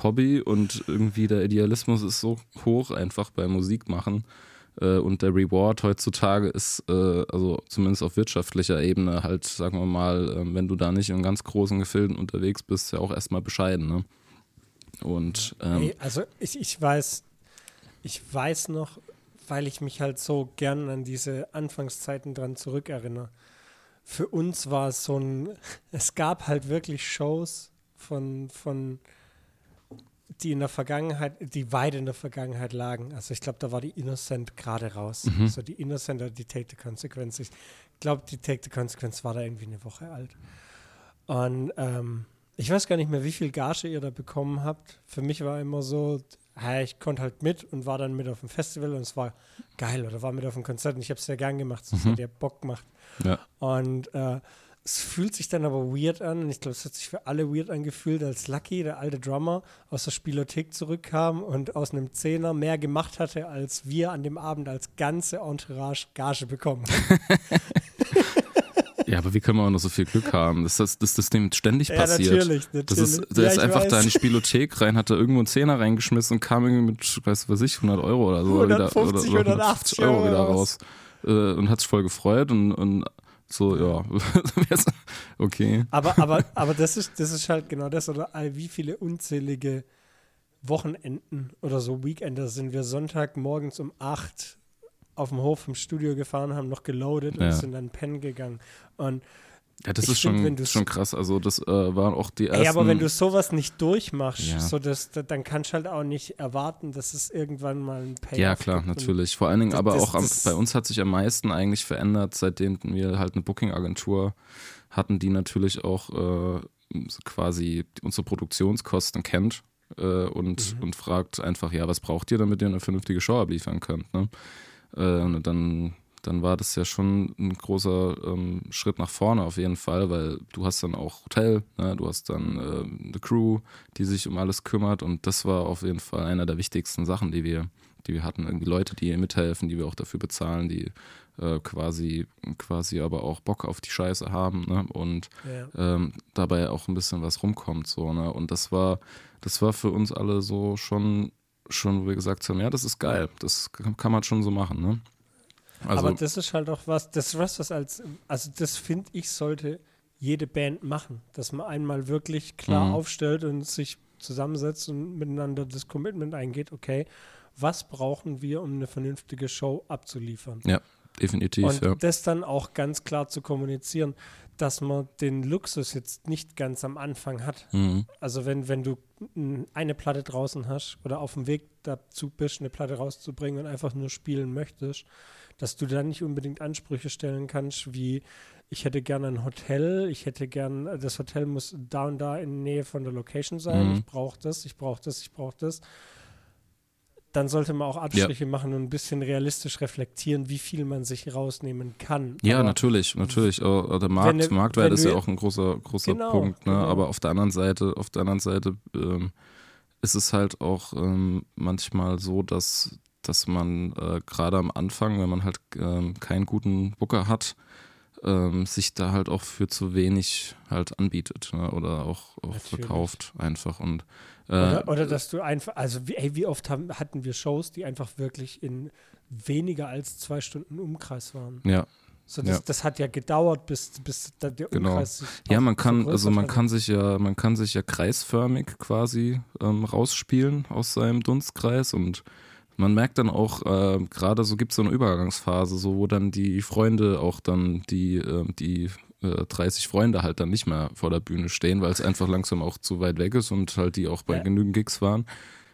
Hobby und irgendwie der Idealismus ist so hoch einfach beim Musikmachen. Äh, und der Reward heutzutage ist, äh, also zumindest auf wirtschaftlicher Ebene, halt, sagen wir mal, äh, wenn du da nicht in ganz großen Gefilden unterwegs bist, ja auch erstmal bescheiden. Ne? Und, ähm, hey, also ich, ich weiß, ich weiß noch, weil ich mich halt so gern an diese Anfangszeiten dran zurückerinnere. Für uns war es so ein, es gab halt wirklich Shows von, von die in der Vergangenheit, die weit in der Vergangenheit lagen. Also ich glaube, da war die Innocent gerade raus. Mhm. Also die Innocent oder die Take the Consequence. Ich glaube, die Take the Consequence war da irgendwie eine Woche alt. Und ähm, ich weiß gar nicht mehr, wie viel Gage ihr da bekommen habt. Für mich war immer so, ich konnte halt mit und war dann mit auf dem Festival und es war geil oder war mit auf dem Konzert und ich habe es sehr gern gemacht. Es mhm. hat ja Bock gemacht. Ja. Und äh, es fühlt sich dann aber weird an und ich glaube, es hat sich für alle weird angefühlt, als Lucky, der alte Drummer, aus der Spielothek zurückkam und aus einem Zehner mehr gemacht hatte, als wir an dem Abend als ganze Entourage Gage bekommen Ja, aber wie können wir auch noch so viel Glück haben? Das ist das, das dem ständig passiert. Ja, natürlich, natürlich. Das ist, der ja, ist einfach weiß. da in die Spielothek rein, hat da irgendwo einen Zehner reingeschmissen und kam irgendwie mit, weiß was ich, 100 Euro oder so. 150 wieder, oder, oder 180 Euro wieder raus. Äh, und hat sich voll gefreut und, und so, ja. okay. Aber, aber, aber das, ist, das ist halt genau das, oder wie viele unzählige Wochenenden oder so Weekender sind wir Sonntagmorgens um 8 auf dem Hof im Studio gefahren, haben noch geloadet ja. und sind dann pennen gegangen. Und ja, das ist schon, find, schon krass. Also, das äh, waren auch die ersten. Ey, aber wenn du sowas nicht durchmachst, ja. so das, dann kannst du halt auch nicht erwarten, dass es irgendwann mal ein Payoff Ja, klar, natürlich. Vor allen Dingen, das, aber das, auch am, bei uns hat sich am meisten eigentlich verändert, seitdem wir halt eine Booking-Agentur hatten, die natürlich auch äh, quasi unsere Produktionskosten kennt äh, und, mhm. und fragt einfach, ja, was braucht ihr, damit ihr eine vernünftige Show abliefern könnt. Ne? Äh, und dann dann war das ja schon ein großer ähm, Schritt nach vorne auf jeden Fall, weil du hast dann auch Hotel, ne? du hast dann äh, eine Crew, die sich um alles kümmert und das war auf jeden Fall einer der wichtigsten Sachen, die wir, die wir hatten. Irgendwie Leute, die mithelfen, die wir auch dafür bezahlen, die äh, quasi, quasi aber auch Bock auf die Scheiße haben ne? und ja. ähm, dabei auch ein bisschen was rumkommt. So, ne? Und das war, das war für uns alle so schon, schon, wo wir gesagt haben, ja, das ist geil, das kann man schon so machen. Ne? Also, Aber das ist halt auch was, das ist was, was als, also das finde ich, sollte jede Band machen, dass man einmal wirklich klar mhm. aufstellt und sich zusammensetzt und miteinander das Commitment eingeht, okay, was brauchen wir, um eine vernünftige Show abzuliefern? Ja, definitiv. Und ja. das dann auch ganz klar zu kommunizieren, dass man den Luxus jetzt nicht ganz am Anfang hat. Mhm. Also wenn, wenn du eine Platte draußen hast oder auf dem Weg dazu bist, eine Platte rauszubringen und einfach nur spielen möchtest, dass du da nicht unbedingt Ansprüche stellen kannst, wie ich hätte gerne ein Hotel, ich hätte gern, das Hotel muss da und da in der Nähe von der Location sein, mhm. ich brauche das, ich brauche das, ich brauche das. Dann sollte man auch Abstriche ja. machen und ein bisschen realistisch reflektieren, wie viel man sich rausnehmen kann. Ja, Aber natürlich, natürlich. Oh, der Markt, wenn, Marktwert ist ja auch ein großer, großer genau, Punkt. Ne? Genau. Aber auf der anderen Seite, auf der anderen Seite ähm, ist es halt auch ähm, manchmal so, dass dass man äh, gerade am Anfang, wenn man halt ähm, keinen guten Booker hat, ähm, sich da halt auch für zu wenig halt anbietet ne? oder auch, auch verkauft einfach und äh, oder, oder, dass du einfach, also wie, ey, wie oft haben, hatten wir Shows, die einfach wirklich in weniger als zwei Stunden Umkreis waren. Ja, so, das, ja. das, hat ja gedauert, bis, bis der genau. Umkreis sich Ja, man kann, also man kann sich ja, man kann sich ja kreisförmig quasi ähm, rausspielen aus seinem Dunstkreis und man merkt dann auch, äh, gerade so gibt es so eine Übergangsphase, so wo dann die Freunde auch dann die, äh, die äh, 30 Freunde halt dann nicht mehr vor der Bühne stehen, weil es einfach langsam auch zu weit weg ist und halt die auch bei Ja. genügend Gigs waren.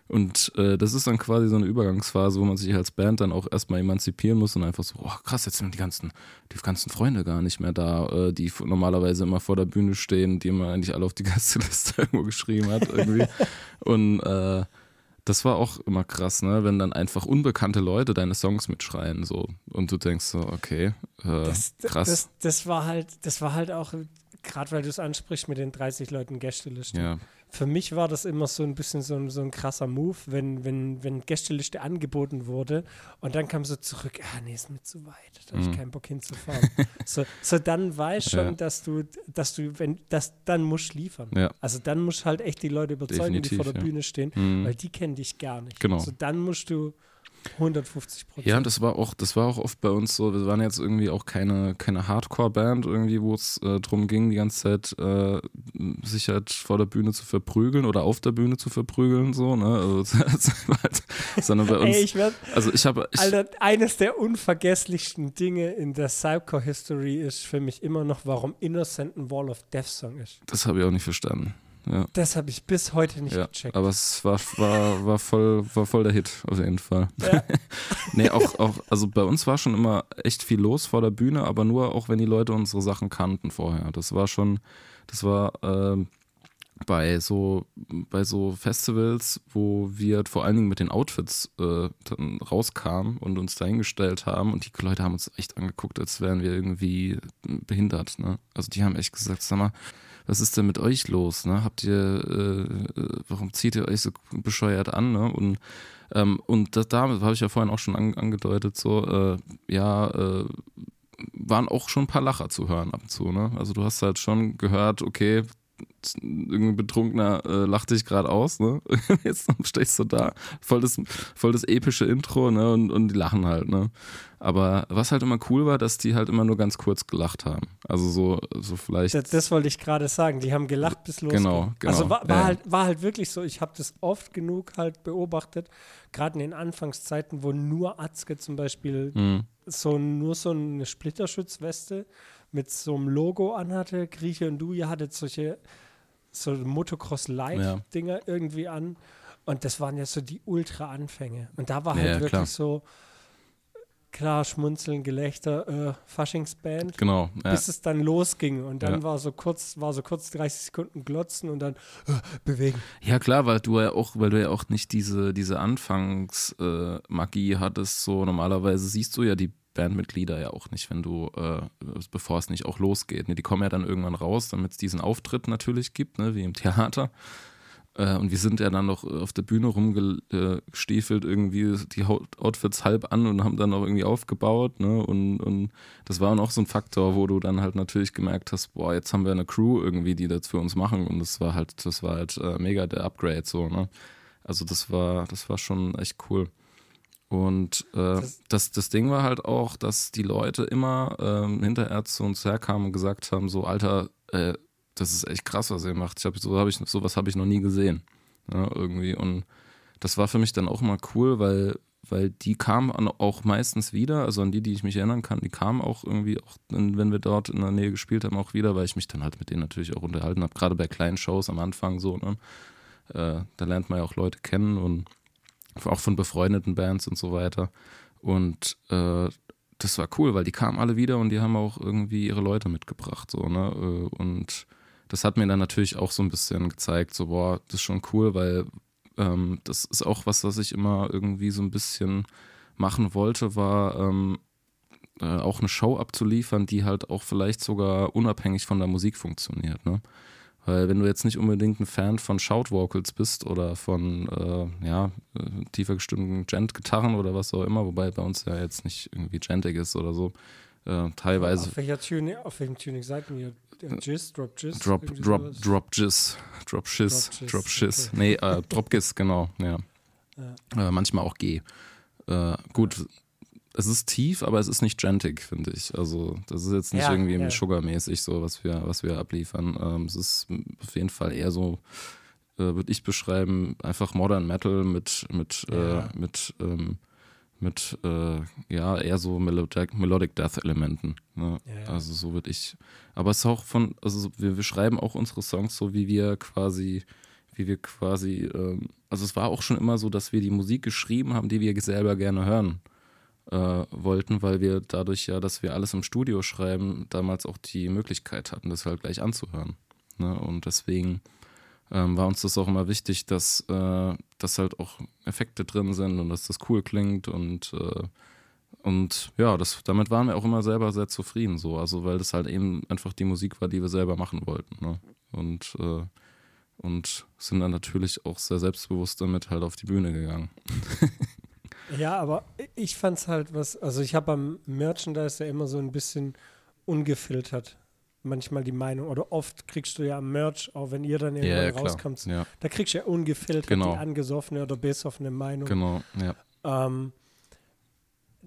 Und äh, das ist dann quasi so eine Übergangsphase, wo man sich als Band dann auch erstmal emanzipieren muss und einfach so, oh krass, jetzt sind die ganzen, die ganzen Freunde gar nicht mehr da, äh, die normalerweise immer vor der Bühne stehen, die man eigentlich alle auf die Gästeliste irgendwo geschrieben hat irgendwie. und äh, das war auch immer krass, ne, wenn dann einfach unbekannte Leute deine Songs mitschreien so und du denkst so, okay, äh, Das, krass. das, das war halt, das war halt auch, gerade weil du es ansprichst mit den 30 Leuten Gästeliste. ja, Für mich war das immer so ein bisschen so ein, so ein krasser Move, wenn, wenn, wenn Gästeliste angeboten wurde und dann kam so zurück, ah nee, ist mir zu weit, da habe ich keinen Bock hinzufahren. so, so dann weiß schon, Ja. dass du, dass du, wenn, das, dann musst du liefern. ja. Also dann musst du halt echt die Leute überzeugen, die Definitiv, vor der ja. Bühne stehen, Mhm. weil die kennen dich gar nicht. Genau. Also dann musst du 150 Prozent. Ja, und das war auch, das war auch oft bei uns so, wir waren jetzt irgendwie auch keine, keine Hardcore-Band irgendwie, wo es äh, drum ging, die ganze Zeit äh, sich halt vor der Bühne zu verprügeln oder auf der Bühne zu verprügeln, so, ne? Also, halt, sondern bei uns. Ey, ich werd, also ich habe. Alter, eines der unvergesslichsten Dinge in der Psycho-History ist für mich immer noch, warum Innocent ein Wall of Death Song ist. das habe ich auch nicht verstanden. Ja. Das habe ich bis heute nicht Ja, gecheckt. aber es war, war, war, voll, war voll der Hit, auf jeden Fall. Ja. nee, auch, auch, also bei uns war schon immer echt viel los vor der Bühne, aber nur auch, wenn die Leute unsere Sachen kannten vorher. Das war schon, das war ähm, bei so, bei so Festivals, wo wir vor allen Dingen mit den Outfits äh, rauskamen und uns dahingestellt haben und die Leute haben uns echt angeguckt, als wären wir irgendwie behindert. Ne? Also die haben echt gesagt, sag mal, was ist denn mit euch los? Ne? Habt ihr, äh, äh, warum zieht ihr euch so bescheuert an? Ne? Und, ähm, und das, da habe ich ja vorhin auch schon an, angedeutet, so, äh, ja, äh, waren auch schon ein paar Lacher zu hören ab und zu. Ne? Also du hast halt schon gehört, okay, irgendein Betrunkener äh, lacht dich gerade aus, ne? Jetzt stehst du da, voll das, voll das epische Intro, ne? Und, und die lachen halt, ne? Aber was halt immer cool war, dass die halt immer nur ganz kurz gelacht haben. Also so, so vielleicht. das, das wollte ich gerade sagen. Die haben gelacht bis losging. Genau, genau. Also war, war, Ja. halt, war halt wirklich so, ich habe das oft genug halt beobachtet, gerade in den Anfangszeiten, wo nur Atzke zum Beispiel Hm, so nur so eine Splitterschutzweste mit so einem Logo anhatte. Grieche und du, ihr hattet solche so Motocross-Light-Dinger irgendwie an. Und das waren ja so die Ultra-Anfänge. Und da war Ja, halt ja, wirklich klar. so klar Schmunzeln, Gelächter, äh, Faschingsband. genau. Ja. Bis es dann losging und dann Ja. war so kurz, war so kurz 30 Sekunden glotzen und dann äh, bewegen. Ja, klar, weil du ja auch, weil du ja auch nicht diese, diese Anfangsmagie äh, hattest. So normalerweise siehst du ja die Bandmitglieder ja auch nicht, wenn du, äh, bevor es nicht auch losgeht. Ne? Die kommen ja dann irgendwann raus, damit es diesen Auftritt natürlich gibt, ne? wie im Theater. Äh, und wir sind ja dann noch auf der Bühne rumgestiefelt, irgendwie die Outfits halb an und haben dann auch irgendwie aufgebaut. Ne? Und, und das war auch so ein Faktor, wo du dann halt natürlich gemerkt hast, boah, jetzt haben wir eine Crew irgendwie, die das für uns machen. Und das war halt, das war halt äh, mega der Upgrade so, ne? Also das war, das war schon echt cool. Und äh, Das- das, das Ding war halt auch, dass die Leute immer ähm, hinterher zu uns herkamen und gesagt haben: so, Alter, äh, das ist echt krass, was ihr macht. Ich hab, so hab ich, sowas habe ich noch nie gesehen. Ja, irgendwie. Und das war für mich dann auch mal cool, weil, weil die kamen auch meistens wieder, also an die, die ich mich erinnern kann, die kamen auch irgendwie, auch wenn wir dort in der Nähe gespielt haben, auch wieder, weil ich mich dann halt mit denen natürlich auch unterhalten habe, gerade bei kleinen Shows am Anfang so, ne? Äh, da lernt man ja auch Leute kennen und auch von befreundeten Bands und so weiter. Und äh, das war cool, weil die kamen alle wieder und die haben auch irgendwie ihre Leute mitgebracht, so, ne? Äh, Und das hat mir dann natürlich auch so ein bisschen gezeigt, so, boah, das ist schon cool, weil ähm, das ist auch was, was ich immer irgendwie so ein bisschen machen wollte, war ähm, äh, auch eine Show abzuliefern, die halt auch vielleicht sogar unabhängig von der Musik funktioniert, ne? Weil wenn du jetzt nicht unbedingt ein Fan von Shout Vocals bist oder von äh, ja, äh, tiefer gestimmten Gent-Gitarren oder was auch immer, wobei bei uns ja jetzt nicht irgendwie gentig ist oder so, äh, teilweise Auf welcher Tuning, auf welchem Tuning seid ihr? Jizz, Drop Jizz? Drop, Drop? Drop Jizz, Drop Shiz, Drop Shiz. okay. Nee, äh, Drop Giss, genau, ja. Äh, manchmal auch G. Äh, gut, es ist tief, aber es ist nicht gentig, finde ich. Also, das ist jetzt nicht Ja, irgendwie ja. Sugar-mäßig so, was wir, was wir abliefern. Ähm, es ist auf jeden Fall eher so, äh, würde ich beschreiben, einfach Modern Metal mit, mit, Ja. äh, mit, ähm, mit äh, ja, eher so Melodic, Melodic Death-Elementen. Ne? Ja, ja. Also so würde ich. Aber es ist auch von, also wir, wir schreiben auch unsere Songs so, wie wir quasi, wie wir quasi, ähm, also es war auch schon immer so, dass wir die Musik geschrieben haben, die wir selber gerne hören äh, wollten, weil wir dadurch ja, dass wir alles im Studio schreiben, damals auch die Möglichkeit hatten, das halt gleich anzuhören. Ne? Und deswegen ähm, war uns das auch immer wichtig, dass, äh, dass halt auch Effekte drin sind und dass das cool klingt und äh, und ja, das, damit waren wir auch immer selber sehr zufrieden, so, also weil das halt eben einfach die Musik war, die wir selber machen wollten. Ne? Und, äh, und sind dann natürlich auch sehr selbstbewusst damit halt auf die Bühne gegangen. Ja, aber ich fand's halt was, also ich habe am Merchandise ja immer so ein bisschen ungefiltert manchmal die Meinung, oder oft kriegst du ja am Merch, auch wenn ihr dann irgendwann Ja, ja, rauskommt, Ja, da kriegst du ja ungefiltert Genau. die angesoffene oder besoffene Meinung. genau, ja. Ähm,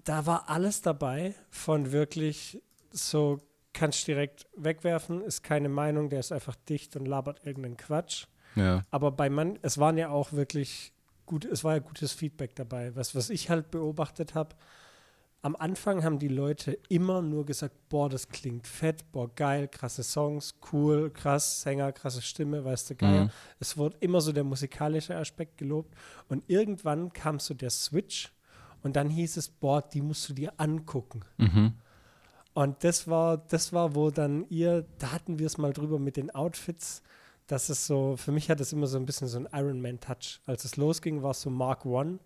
da war alles dabei, von wirklich so, kannst direkt wegwerfen, ist keine Meinung, der ist einfach dicht und labert irgendeinen Quatsch. Ja, Aber bei man, es waren ja auch wirklich gut, es war ja gutes Feedback dabei. Was, was ich halt beobachtet habe, am Anfang haben die Leute immer nur gesagt, boah, das klingt fett, boah, geil, krasse Songs, cool, krass, Sänger, krasse Stimme, weißt du, geil. Mhm. Es wurde immer so der musikalische Aspekt gelobt. Und irgendwann kam so der Switch und dann hieß es, boah, die musst du dir angucken. mhm. Und das war, das war, wo dann ihr, da hatten wir es mal drüber mit den Outfits, dass es so, für mich hat es immer so ein bisschen so ein Iron Man-Touch. Als es losging, war es so Mark One,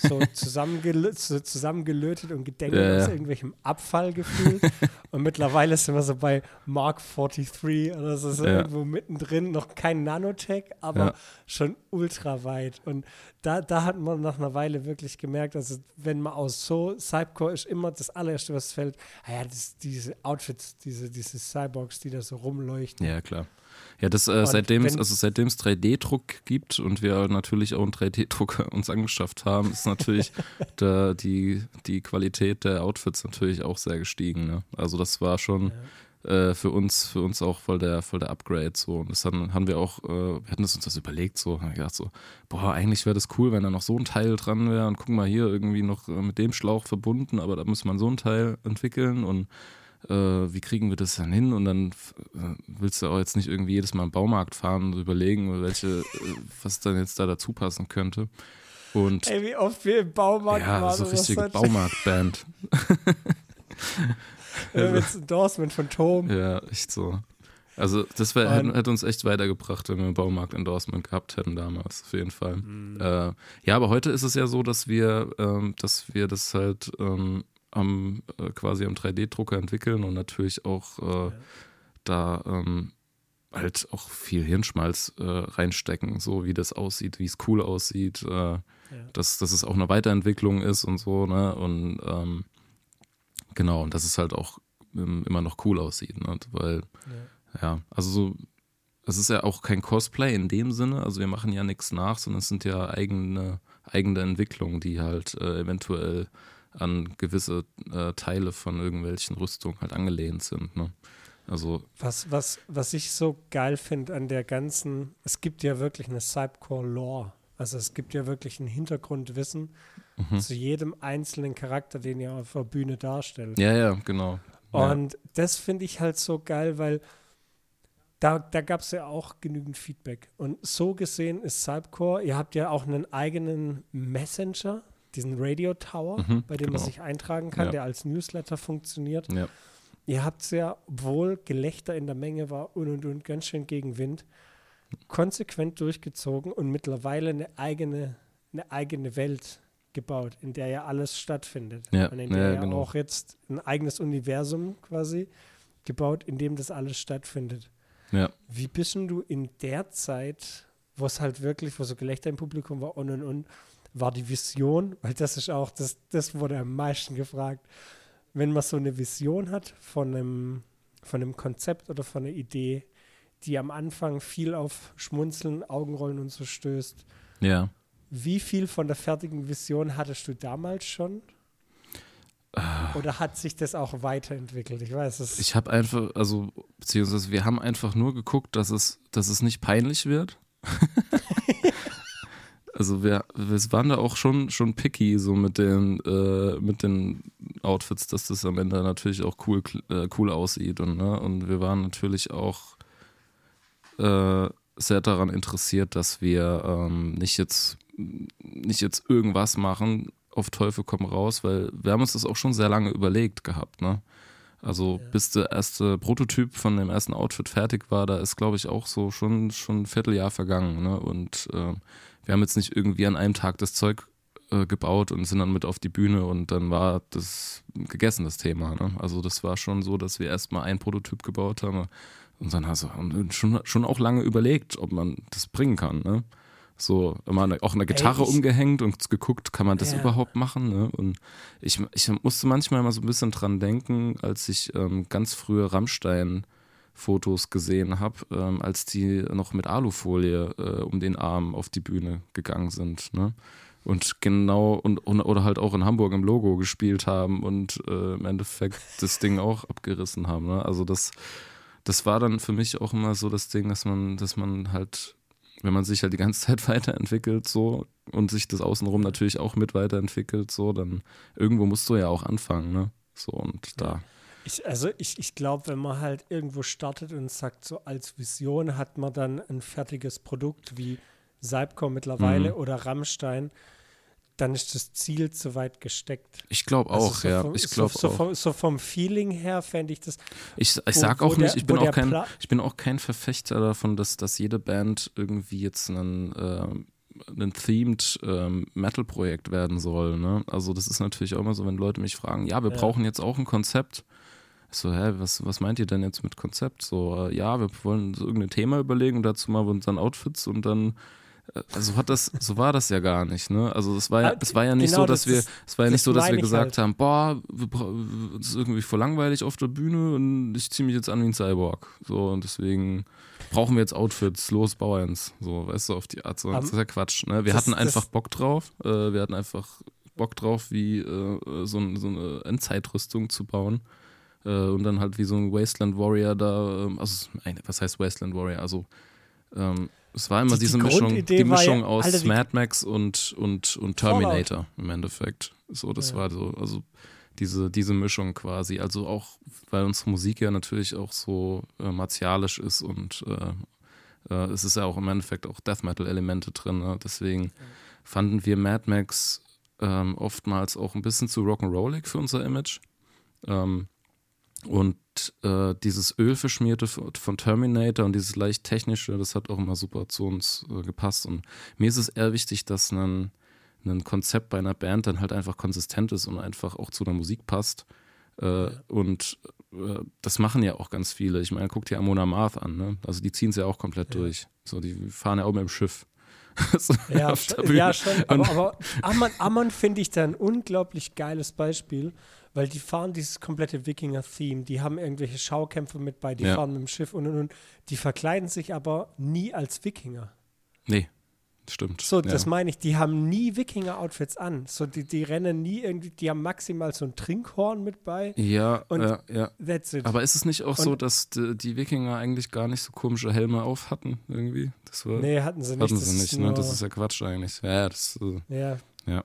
so, zusammengel so zusammengelötet und gedengelt Ja, ja. aus irgendwelchem Abfall gefühlt. und mittlerweile sind wir so bei Mark 43 oder so, so Ja. irgendwo mittendrin, noch kein Nanotech, aber schon ultra weit. Und da, da hat man nach einer Weile wirklich gemerkt, also wenn man aus so, Cybercore ist immer das allererste, was fällt, ah ja, das, diese Outfits, diese, diese Cyborgs, die da so rumleuchten. Ja, klar. Ja, das, äh, seitdem es, also seitdem es 3D-Druck gibt und wir natürlich auch einen 3D-Drucker uns angeschafft haben, ist natürlich da die, die Qualität der Outfits natürlich auch sehr gestiegen. Ne? Also das war schon äh, für uns, für uns auch voll der, voll der Upgrade. So. Und das haben, haben wir auch, äh, wir hatten uns das überlegt, so, haben gedacht so, boah, eigentlich wäre das cool, wenn da noch so ein Teil dran wäre und guck mal hier irgendwie noch äh, mit dem Schlauch verbunden, aber da muss man so ein Teil entwickeln und äh, wie kriegen wir das dann hin? Und dann äh, willst du auch jetzt nicht irgendwie jedes Mal im Baumarkt fahren und überlegen, welche, äh, was dann jetzt da dazu passen könnte. Und Ey, wie oft wir im Baumarkt ja, waren. so und das richtige Baumarktband. Ja, mit Endorsement von Tom. Ja, echt so. Also das wär, hätte, hätte uns echt weitergebracht, wenn wir ein Baumarkt-Endorsement gehabt hätten damals, auf jeden Fall. Mhm. Äh, ja, aber heute ist es ja so, dass wir, ähm, dass wir das halt ähm, am, äh, quasi am 3D-Drucker entwickeln und natürlich auch äh, da ähm, halt auch viel Hirnschmalz äh, reinstecken, so wie das aussieht, wie es cool aussieht, äh, dass, dass es auch eine Weiterentwicklung ist und so, ne? Und ähm, genau, und dass es halt auch ähm, immer noch cool aussieht, ne? Weil ja, also so, es ist ja auch kein Cosplay in dem Sinne, also wir machen ja nichts nach, sondern es sind ja eigene, eigene Entwicklungen, die halt äh, eventuell an gewisse äh, Teile von irgendwelchen Rüstungen halt angelehnt sind. Ne? Also, Was, was, was ich so geil finde an der ganzen, es gibt ja wirklich eine Cybercore-Lore. Also es gibt ja wirklich ein Hintergrundwissen mhm. zu jedem einzelnen Charakter, den ihr auf der Bühne darstellt. ja, ja, genau. Ja. Und das finde ich halt so geil, weil da, da gab es ja auch genügend Feedback. Und so gesehen ist Cybercore, ihr habt ja auch einen eigenen Messenger, diesen Radio Tower, Mhm, bei dem man genau. sich eintragen kann, Ja. der als Newsletter funktioniert. Ja. Ihr habt es ja, obwohl Gelächter in der Menge war und und und ganz schön gegen Wind, konsequent durchgezogen und mittlerweile eine eigene, eine eigene Welt gebaut, in der ja alles stattfindet. Ja, Und in der ja genau. auch jetzt ein eigenes Universum quasi gebaut, in dem das alles stattfindet. Ja. Wie bist du in der Zeit, wo es halt wirklich, wo so Gelächter im Publikum war und und und, war die Vision, weil das ist auch, das, das wurde am meisten gefragt, wenn man so eine Vision hat von einem, von einem Konzept oder von einer Idee, die am Anfang viel auf Schmunzeln, Augenrollen und so stößt, Ja. wie viel von der fertigen Vision hattest du damals schon? Oder hat sich das auch weiterentwickelt? Ich weiß es. Ich habe einfach, also, beziehungsweise wir haben einfach nur geguckt, dass es, dass es nicht peinlich wird. Also wir, wir waren da auch schon, schon picky, so mit den, äh, mit den Outfits, dass das am Ende natürlich auch cool, äh, cool aussieht. Und, ne? und wir waren natürlich auch äh, sehr daran interessiert, dass wir ähm, nicht jetzt nicht jetzt irgendwas machen, auf Teufel komm raus, weil wir haben uns das auch schon sehr lange überlegt gehabt, ne? Also ja. bis der erste Prototyp von dem ersten Outfit fertig war, da ist, glaube ich, auch so schon, schon ein Vierteljahr vergangen. Ne? Und äh, wir haben jetzt nicht irgendwie an einem Tag das Zeug äh, gebaut und sind dann mit auf die Bühne und dann war das gegessen, das Thema. Ne? Also das war schon so, dass wir erstmal ein Prototyp gebaut haben und dann hast du schon, schon auch lange überlegt, ob man das bringen kann. Ne? So immer auch eine Gitarre Ey, umgehängt und geguckt, kann man das ja. überhaupt machen? Ne? Und ich, ich musste manchmal immer so ein bisschen dran denken, als ich ähm, ganz frühe Rammstein-Fotos gesehen habe, ähm, als die noch mit Alufolie äh, um den Arm auf die Bühne gegangen sind. Ne? Und genau, und, und, oder halt auch in Hamburg im Logo gespielt haben und äh, im Endeffekt das Ding auch abgerissen haben. Ne? Also das, das war dann für mich auch immer so das Ding, dass man, dass man halt wenn man sich halt die ganze Zeit weiterentwickelt so und sich das außenrum natürlich auch mit weiterentwickelt, so, dann irgendwo musst du ja auch anfangen, ne? So und da. Ich, also ich, ich glaube, wenn man halt irgendwo startet und sagt, so als Vision hat man dann ein fertiges Produkt wie Saibco mittlerweile mhm. oder Rammstein, dann ist das Ziel zu weit gesteckt. Ich glaube also auch, also so ja. Vom, ich glaube so, so, vom, so, vom, Feeling her fände ich das. Ich, ich sag auch nicht, der, ich bin auch kein, ich bin auch kein Verfechter davon, dass, dass jede Band irgendwie jetzt einen, äh, ein themed ähm, Metal-Projekt werden soll. Ne? Also das ist natürlich auch immer so, wenn Leute mich fragen, ja, wir ja. brauchen jetzt auch ein Konzept. So, hä, was, was meint ihr denn jetzt mit Konzept? So, äh, ja, wir wollen so irgendein Thema überlegen und dazu mal unseren Outfits und dann also hat das, so war das ja gar nicht, ne? Also es war ja, es war ja nicht genau, so, dass das wir, es war ja nicht so, dass wir gesagt halt. haben, boah, es ist irgendwie voll langweilig auf der Bühne und ich ziehe mich jetzt an wie ein Cyborg. So und deswegen brauchen wir jetzt Outfits, los, bau eins. So, weißt du, auf die Art. So, das ist ja Quatsch. Ne? Wir das, hatten einfach Bock drauf. Äh, wir hatten einfach Bock drauf, wie äh, so, so, eine Endzeitrüstung zu bauen. Äh, und dann halt wie so ein Wasteland Warrior da, ähm, also was heißt Wasteland Warrior? Also ähm, es war immer die, diese die Mischung, die Mischung ja, aus Alter, Mad Max und, und, und Terminator Fallout. im Endeffekt. So, das ja. war so, also diese, diese Mischung quasi. Also auch, weil unsere Musik ja natürlich auch so äh, martialisch ist und äh, äh, es ist ja auch im Endeffekt auch Death Metal-Elemente drin. Ne? Deswegen ja. fanden wir Mad Max ähm, oftmals auch ein bisschen zu rock'n'rollig für unser Image. Ähm, und äh, dieses Ölverschmierte von Terminator und dieses leicht technische, das hat auch immer super zu uns äh, gepasst. Und mir ist es eher wichtig, dass ein, ein Konzept bei einer Band dann halt einfach konsistent ist und einfach auch zu der Musik passt. Äh. Und äh, das machen ja auch ganz viele. Ich meine, guck dir Amona Marth an, ne? Also die ziehen es ja auch komplett ja. durch. So, die fahren ja auch mit dem Schiff. so ja, ja, schon. Aber, aber Ammann finde ich da ein unglaublich geiles Beispiel, weil die fahren dieses komplette Wikinger-Theme, die haben irgendwelche Schaukämpfe mit bei, die ja. fahren mit dem Schiff und und und. Die verkleiden sich aber nie als Wikinger. Nee, stimmt. So, ja. das meine ich, die haben nie Wikinger-Outfits an. So, die, die rennen nie irgendwie, die haben maximal so ein Trinkhorn mit bei. Ja, und ja, ja. That's it. Aber ist es nicht auch und so, dass die, die, Wikinger eigentlich gar nicht so komische Helme auf hatten, irgendwie? Das war, nee, hatten sie nicht. Hatten sie nicht, ne? Das ist ja Quatsch eigentlich. Ja, das, äh, ja. ja.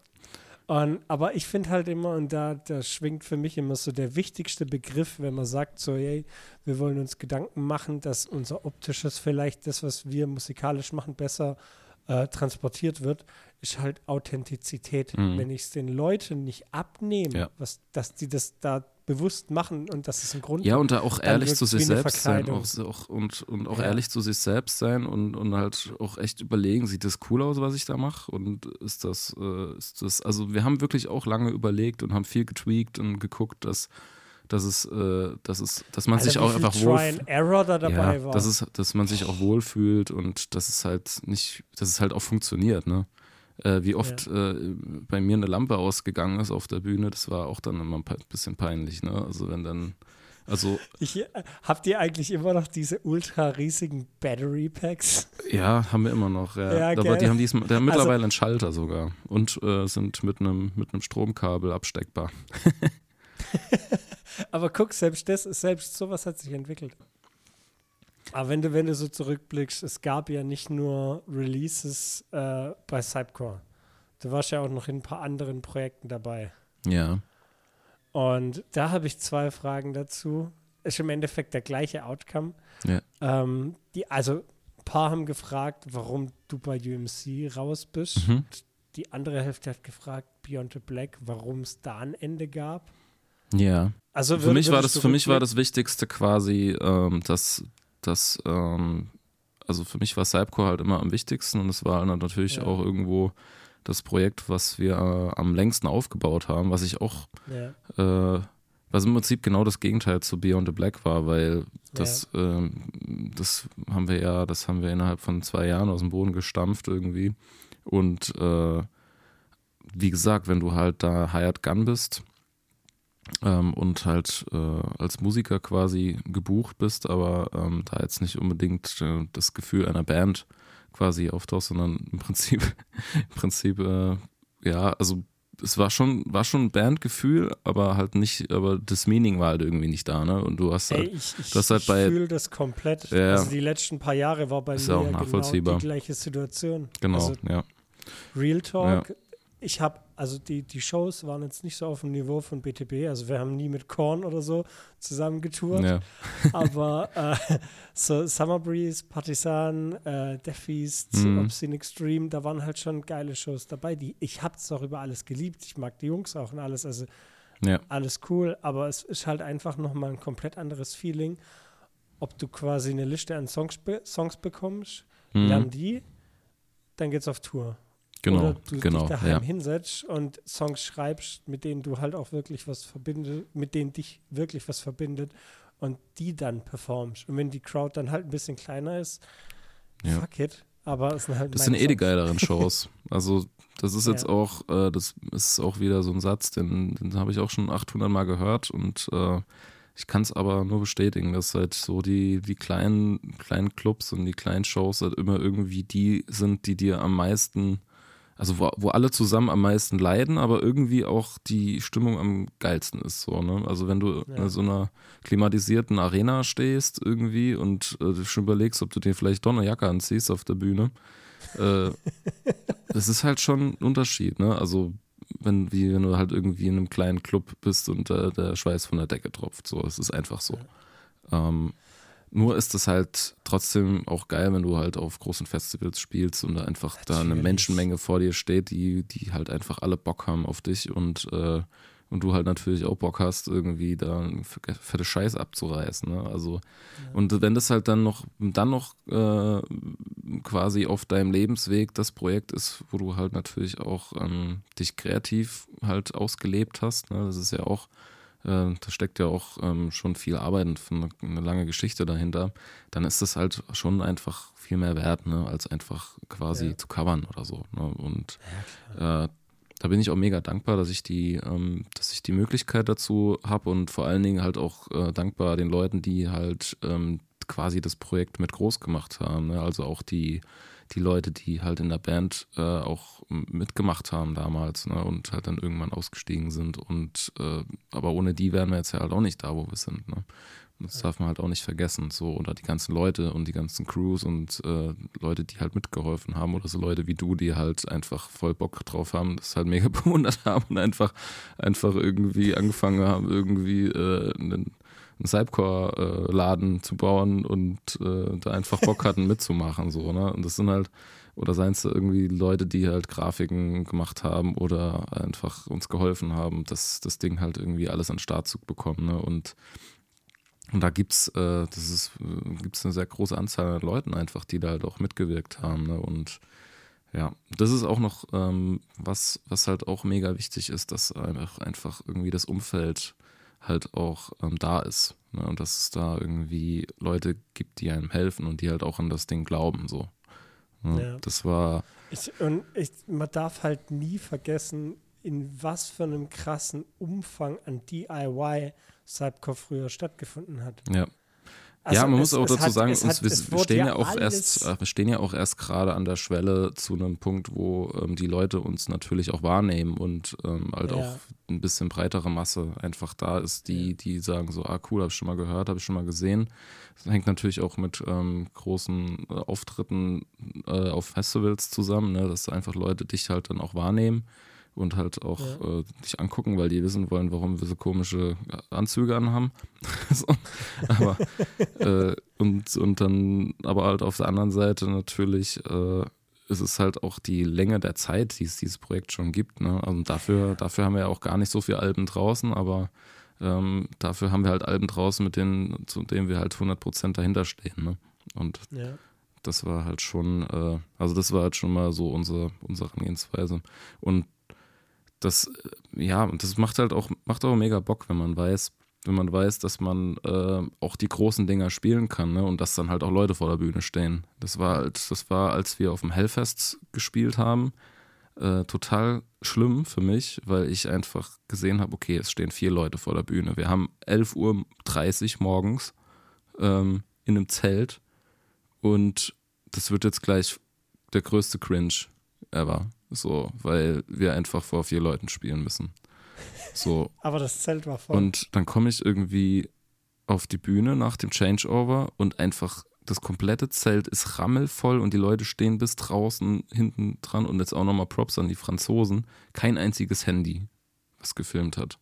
Und, aber ich finde halt immer, und da, da schwingt für mich immer so der wichtigste Begriff, wenn man sagt, so, hey, wir wollen uns Gedanken machen, dass unser optisches vielleicht das, was wir musikalisch machen, besser äh, transportiert wird, ist halt Authentizität. Mhm. Wenn ich es den Leuten nicht abnehme, ja. was, dass die das da bewusst machen und das ist ein Grund. Ja, und da auch ehrlich zu sich selbst sein auch, und, und auch ja. ehrlich zu sich selbst sein und, und halt auch echt überlegen, sieht das cool aus, was ich da mache und ist das, äh, ist das, also wir haben wirklich auch lange überlegt und haben viel getweakt und geguckt, dass dass es, äh, dass es, dass man Alter, sich auch einfach wohl, da ja. Dass, es, dass man sich auch wohlfühlt und dass es halt nicht, dass es halt auch funktioniert, ne? Äh, wie oft ja. äh, bei mir eine Lampe ausgegangen ist auf der Bühne, das war auch dann immer ein bisschen peinlich, ne? Also wenn dann, also. Ich, äh, habt ihr eigentlich immer noch diese ultra riesigen Battery Packs? Ja, haben wir immer noch, ja. ja Aber die haben, diesmal, die haben also mittlerweile also, einen Schalter sogar und äh, sind mit einem mit einem Stromkabel absteckbar. Aber guck, selbst das, selbst sowas hat sich entwickelt. Aber wenn du, wenn du so zurückblickst, es gab ja nicht nur Releases äh, bei Cypcore. Du warst ja auch noch in ein paar anderen Projekten dabei. Ja. Und da habe ich zwei Fragen dazu. Ist im Endeffekt der gleiche Outcome. Ja. Ähm, die, also ein paar haben gefragt, warum du bei UMC raus bist. Mhm. Die andere Hälfte hat gefragt, Beyond the Black, warum es da ein Ende gab. Ja. Also Für mich war das, für mich war das Wichtigste quasi, ähm, dass, dass ähm, also für mich war Cypcore halt immer am wichtigsten und es war natürlich Ja. auch irgendwo das Projekt, was wir äh, am längsten aufgebaut haben, was ich auch, Ja, äh, was im Prinzip genau das Gegenteil zu Beyond the Black war, weil das, ähm, das haben wir ja, das haben wir innerhalb von zwei Jahren aus dem Boden gestampft irgendwie. Und äh, wie gesagt, wenn du halt da Hired Gun bist ähm, und halt äh, als Musiker quasi gebucht bist, aber ähm, da jetzt nicht unbedingt äh, das Gefühl einer Band quasi auftauchst, sondern im Prinzip, im Prinzip, äh, ja, also es war schon, war schon ein Bandgefühl, aber halt nicht, aber das Meaning war halt irgendwie nicht da, ne? Und du hast Ey, halt, ich, ich, du hast halt ich bei- fühle das komplett. Ja, ja. Also die letzten paar Jahre war bei Ist mir ja genau die gleiche Situation. genau, Also ja. Real Talk. Ich habe, also die, die Shows waren jetzt nicht so auf dem Niveau von BTB. Also wir haben nie mit Korn oder so zusammen getourt. ja. Aber äh, so Summer Breeze, Partisan, äh, Death Feast, Mhm. Obscene Extreme, da waren halt schon geile Shows dabei. Die, ich habe es auch über alles geliebt. Ich mag die Jungs auch und alles. Also Ja. alles cool, aber es ist halt einfach nochmal ein komplett anderes Feeling, ob du quasi eine Liste an Songs, Songs bekommst, Mhm. lern die, dann geht's auf Tour. Genau, Oder du genau, dich daheim ja. hinsetzt und Songs schreibst, mit denen du halt auch wirklich was verbindet, mit denen dich wirklich was verbindet und die dann performst. Und wenn die Crowd dann halt ein bisschen kleiner ist, Ja. fuck it. Aber es sind halt Das sind eh die geileren Shows. Also das ist jetzt Ja. auch, äh, das ist auch wieder so ein Satz, den, den habe ich auch schon 800 Mal gehört und äh, ich kann es aber nur bestätigen, dass halt so die, die kleinen, kleinen Clubs und die kleinen Shows halt immer irgendwie die sind, die dir am meisten, also wo, wo alle zusammen am meisten leiden, aber irgendwie auch die Stimmung am geilsten ist. So, ne? Also wenn du Ja. in so einer klimatisierten Arena stehst irgendwie und äh, du schon überlegst, ob du dir vielleicht doch eine Jacke anziehst auf der Bühne, äh, das ist halt schon ein Unterschied, ne? Also wenn, wie wenn du halt irgendwie in einem kleinen Club bist und äh, der Schweiß von der Decke tropft. So, es ist einfach so. Ähm, nur ist es halt trotzdem auch geil, wenn du halt auf großen Festivals spielst und da einfach da eine Natürlich. Menschenmenge vor dir steht, die, die halt einfach alle Bock haben auf dich und, äh, und du halt natürlich auch Bock hast, irgendwie da fette Scheiß abzureißen. Ne? Also, und wenn das halt dann noch, dann noch äh, quasi auf deinem Lebensweg das Projekt ist, wo du halt natürlich auch ähm, dich kreativ halt ausgelebt hast, ne? das ist ja auch da steckt ja auch ähm, schon viel Arbeit und eine, lange Geschichte dahinter, dann ist das halt schon einfach viel mehr wert, ne, als einfach quasi Ja. zu covern oder so. Ne? Und äh, da bin ich auch mega dankbar, dass ich die, ähm, dass ich die Möglichkeit dazu habe und vor allen Dingen halt auch äh, dankbar den Leuten, die halt ähm, quasi das Projekt mit groß gemacht haben. Ne? Also auch die, die Leute, die halt in der Band äh, auch mitgemacht haben damals ne? und halt dann irgendwann ausgestiegen sind. Und äh, aber ohne die wären wir jetzt ja halt auch nicht da, wo wir sind. Ne? Das darf man halt auch nicht vergessen. So, oder die ganzen Leute und die ganzen Crews und äh, Leute, die halt mitgeholfen haben, oder so Leute wie du, die halt einfach voll Bock drauf haben, das halt mega bewundert haben und einfach, einfach irgendwie angefangen haben, irgendwie äh, einen einen Cypcore-Laden zu bauen und äh, da einfach Bock hatten mitzumachen. So, ne? Und das sind halt, oder seien es irgendwie Leute, die halt Grafiken gemacht haben oder einfach uns geholfen haben, das, das Ding halt irgendwie alles an den Start zu bekommen. Ne? Und, und da gibt's, äh, das ist, gibt's eine sehr große Anzahl an Leuten einfach, die da halt auch mitgewirkt haben. Ne? Und ja, das ist auch noch ähm, was, was halt auch mega wichtig ist, dass einfach, einfach irgendwie das Umfeld halt auch ähm, da ist. Ne? Und dass es da irgendwie Leute gibt, die einem helfen und die halt auch an das Ding glauben. So. Ne? Ja. Das war, Ich, und ich, man darf halt nie vergessen, in was für einem krassen Umfang an DIY Cypcore früher stattgefunden hat. ja. Also ja, man es- muss auch dazu hat- sagen, hat- wir, stehen ja, auch erst, äh, wir stehen ja auch erst gerade an der Schwelle zu einem Punkt, wo ähm, die Leute uns natürlich auch wahrnehmen und ähm, halt Ja. auch ein bisschen breitere Masse einfach da ist, die, die sagen so, ah cool, habe ich schon mal gehört, habe ich schon mal gesehen. Das hängt natürlich auch mit ähm, großen äh, Auftritten äh, auf Festivals zusammen, ne? dass einfach Leute dich halt dann auch wahrnehmen und halt auch Ja. äh, dich angucken, weil die wissen wollen, warum wir so komische Anzüge anhaben. so. Aber äh, und, und dann, aber halt auf der anderen Seite natürlich äh, ist es halt auch die Länge der Zeit, die es dieses Projekt schon gibt. Ne? Also dafür, dafür haben wir ja auch gar nicht so viele Alben draußen, aber ähm, dafür haben wir halt Alben draußen, mit denen, zu denen wir halt 100% dahinter stehen. Ne? Und Ja. das war halt schon, äh, also das war halt schon mal so unsere, unsere Herangehensweise. Und das, äh, ja, und das macht halt auch, macht auch mega Bock, wenn man weiß, wenn man weiß, dass man äh, auch die großen Dinger spielen kann, ne? Und dass dann halt auch Leute vor der Bühne stehen. Das war halt, das war, als wir auf dem Hellfest gespielt haben, äh, total schlimm für mich, weil ich einfach gesehen habe, okay, es stehen vier Leute vor der Bühne. Wir haben 11.30 Uhr morgens ähm, in einem Zelt und das wird jetzt gleich der größte Cringe ever. So, weil wir einfach vor vier Leuten spielen müssen. So, Aber das Zelt war voll. und dann komme ich irgendwie auf die Bühne nach dem Changeover und einfach das komplette Zelt ist rammelvoll und die Leute stehen bis draußen hinten dran und jetzt auch nochmal Props an die Franzosen. Kein einziges Handy, was gefilmt hat.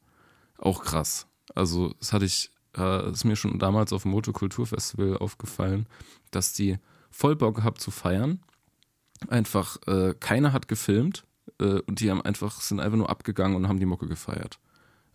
Auch krass. Also, das hatte ich, äh, ist mir schon damals auf dem Motokulturfestival aufgefallen, dass die voll Bock gehabt zu feiern. Einfach, äh, keiner hat gefilmt äh, und die haben einfach, sind einfach nur abgegangen und haben die Mucke gefeiert.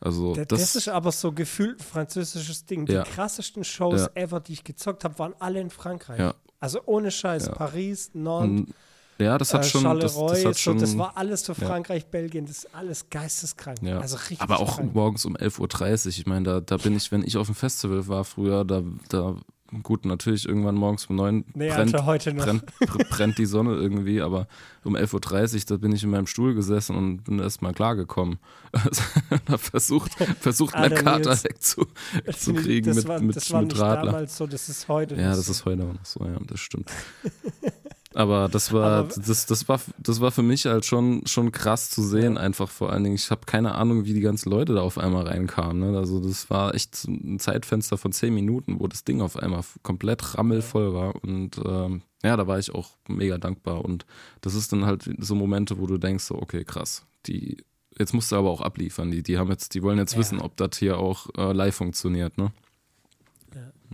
Also, das, das, ist aber so gefühlt ein französisches Ding. Die Ja. krassesten Shows Ja. ever, die ich gezockt habe, waren alle in Frankreich. Ja. Also ohne Scheiß. Paris, Nantes, ja, das hat äh, schon, das, das hat schon, so, das war alles ja. Frankreich, Belgien, das ist alles geisteskrank. Also richtig aber auch krank. morgens um 11.30 Uhr. Ich meine, da, da bin ich, wenn ich auf dem Festival war früher, da, da gut, natürlich irgendwann morgens um 9 Nee, brennt, Alter, heute noch. brennt, br- brennt die Sonne irgendwie, aber um 11.30 Uhr, da bin ich in meinem Stuhl gesessen und bin erst mal klargekommen. hab versucht, versucht meinen Alter, Kater wegzukriegen mit, war, mit, das war mit nicht Radler. damals so, das ist heute Ja, das so. ist heute auch noch so, ja, das stimmt. Aber das war, Aber- das, das war, das war für mich halt schon, schon krass zu sehen, Ja. einfach vor allen Dingen. Ich habe keine Ahnung, wie die ganzen Leute da auf einmal reinkamen. Ne? Also das war echt ein Zeitfenster von zehn Minuten, wo das Ding auf einmal komplett rammelvoll war. Und ähm, ja, da war ich auch mega dankbar. Und das ist dann halt so Momente, wo du denkst, so, okay, krass, die, jetzt musst du aber auch abliefern. Die, die haben jetzt, die wollen jetzt Ja. wissen, ob das hier auch äh, live funktioniert, ne?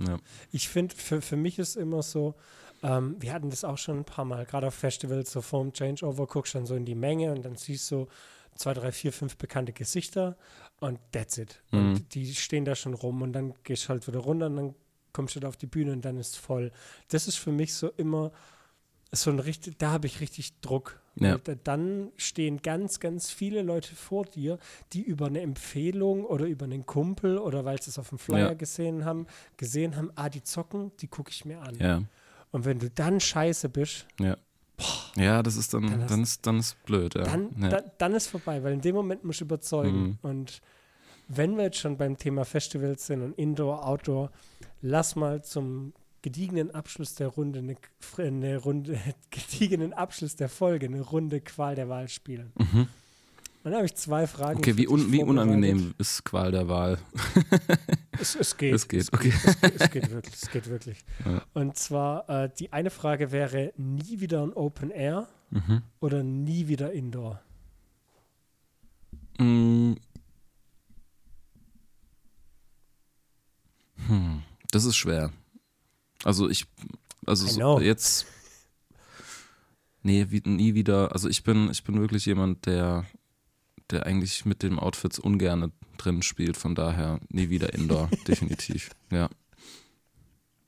Ja. Ich finde, für, für mich ist immer so, ähm, wir hatten das auch schon ein paar Mal, gerade auf Festivals, so vorm Changeover, guckst dann so in die Menge und dann siehst du zwei, drei, vier, fünf bekannte Gesichter und that's it. Mhm. Und die stehen da schon rum und dann gehst du halt wieder runter und dann kommst du da auf die Bühne und dann ist voll. Das ist für mich so immer so ein richtig, da habe ich richtig Druck. Ja. Dann stehen ganz, ganz viele Leute vor dir, die über eine Empfehlung oder über einen Kumpel oder weil sie es auf dem Flyer Ja. gesehen haben, gesehen haben, ah, die zocken, die gucke ich mir an. ja. Und wenn du dann scheiße bist, Ja. Ja, das ist dann, Dann dann, hast- ist, dann ist blöd, ja. dann, ja. dann, dann ist vorbei, weil in dem Moment musst du überzeugen. Mhm. Und wenn wir jetzt schon beim Thema Festivals sind und Indoor, Outdoor, lass mal zum gediegenen Abschluss der Runde eine, eine Runde, gediegenen Abschluss der Folge, eine Runde Qual der Wahl spielen. Mhm. Dann habe ich zwei Fragen. Okay, wie, un, wie unangenehm ist Qual der Wahl? Es, es geht. Es geht, okay. Es geht, es geht wirklich. Es geht wirklich. Ja. Und zwar, äh, die eine Frage wäre, nie wieder ein Open Air Mhm. oder nie wieder Indoor? Mm. Hm, das ist schwer. Also ich, also so jetzt, nee, wie, nie wieder. Also ich bin, ich bin wirklich jemand, der, der eigentlich mit den Outfits ungern drin spielt. Von daher nie wieder Indoor, definitiv. Ja.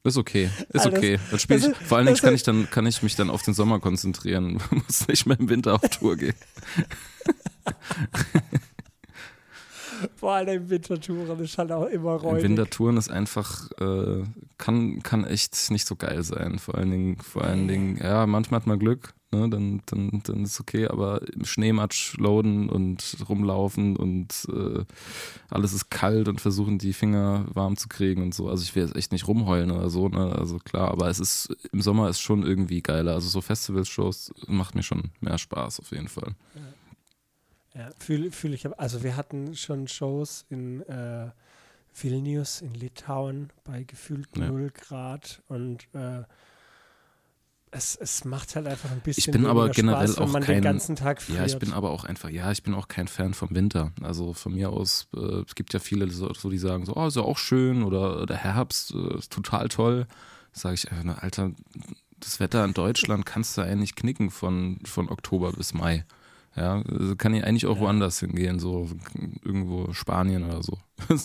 Ist okay, ist Alles- okay. Dann spiel ich, ist- vor allen Dingen kann ich dann, kann ich mich dann auf den Sommer konzentrieren. Muss nicht mehr im Winter auf Tour gehen. Vor allem in Wintertouren ist halt auch immer räudig. Wintertouren ist einfach, äh, kann, kann echt nicht so geil sein. Vor allen Dingen, vor allen Dingen, ja, manchmal hat man Glück, ne, dann, dann, dann ist okay, aber im Schneematsch loaden und rumlaufen und äh, alles ist kalt und versuchen die Finger warm zu kriegen und so. Also ich will jetzt echt nicht rumheulen oder so, ne? Also klar, aber es ist im Sommer ist schon irgendwie geiler. Also so Festivalshows macht mir schon mehr Spaß auf jeden Fall. Ja, fühle fühl ich. Also wir hatten schon Shows in äh, Vilnius in Litauen bei gefühlt Ja. 0 Grad und äh, es, es macht halt einfach ein bisschen bin aber generell Spaß, wenn auch man kein- den ganzen Tag friert. Ja, ich bin aber auch einfach, ja, ich bin auch kein Fan vom Winter. Also von mir aus, äh, es gibt ja viele, so, so, die sagen so, oh, ist ja auch schön oder der Herbst äh, ist total toll. Sage ich einfach, Alter, das Wetter in Deutschland kannst du eigentlich knicken von, von Oktober bis Mai. Ja, also kann ich eigentlich auch woanders hingehen, so irgendwo Spanien oder so.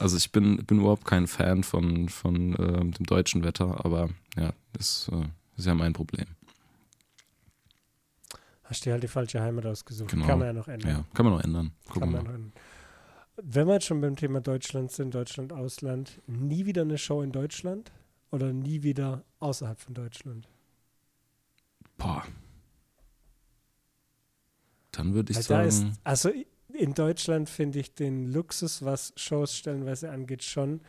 also ich bin, bin überhaupt kein Fan von, von ähm, dem deutschen Wetter, aber ja, das äh, ist ja mein Problem. Hast dir halt die falsche Heimat ausgesucht. Genau. Kann man ja noch ändern. Ja, kann man noch ändern. Kann Gucken wir man mal. noch ändern. Wenn wir jetzt schon beim Thema Deutschland sind, Deutschland, Ausland, nie wieder eine Show in Deutschland oder nie wieder außerhalb von Deutschland? Boah. Dann würde ich Weil da ist, sagen, also in Deutschland finde ich den Luxus, was Shows stellenweise angeht, schon,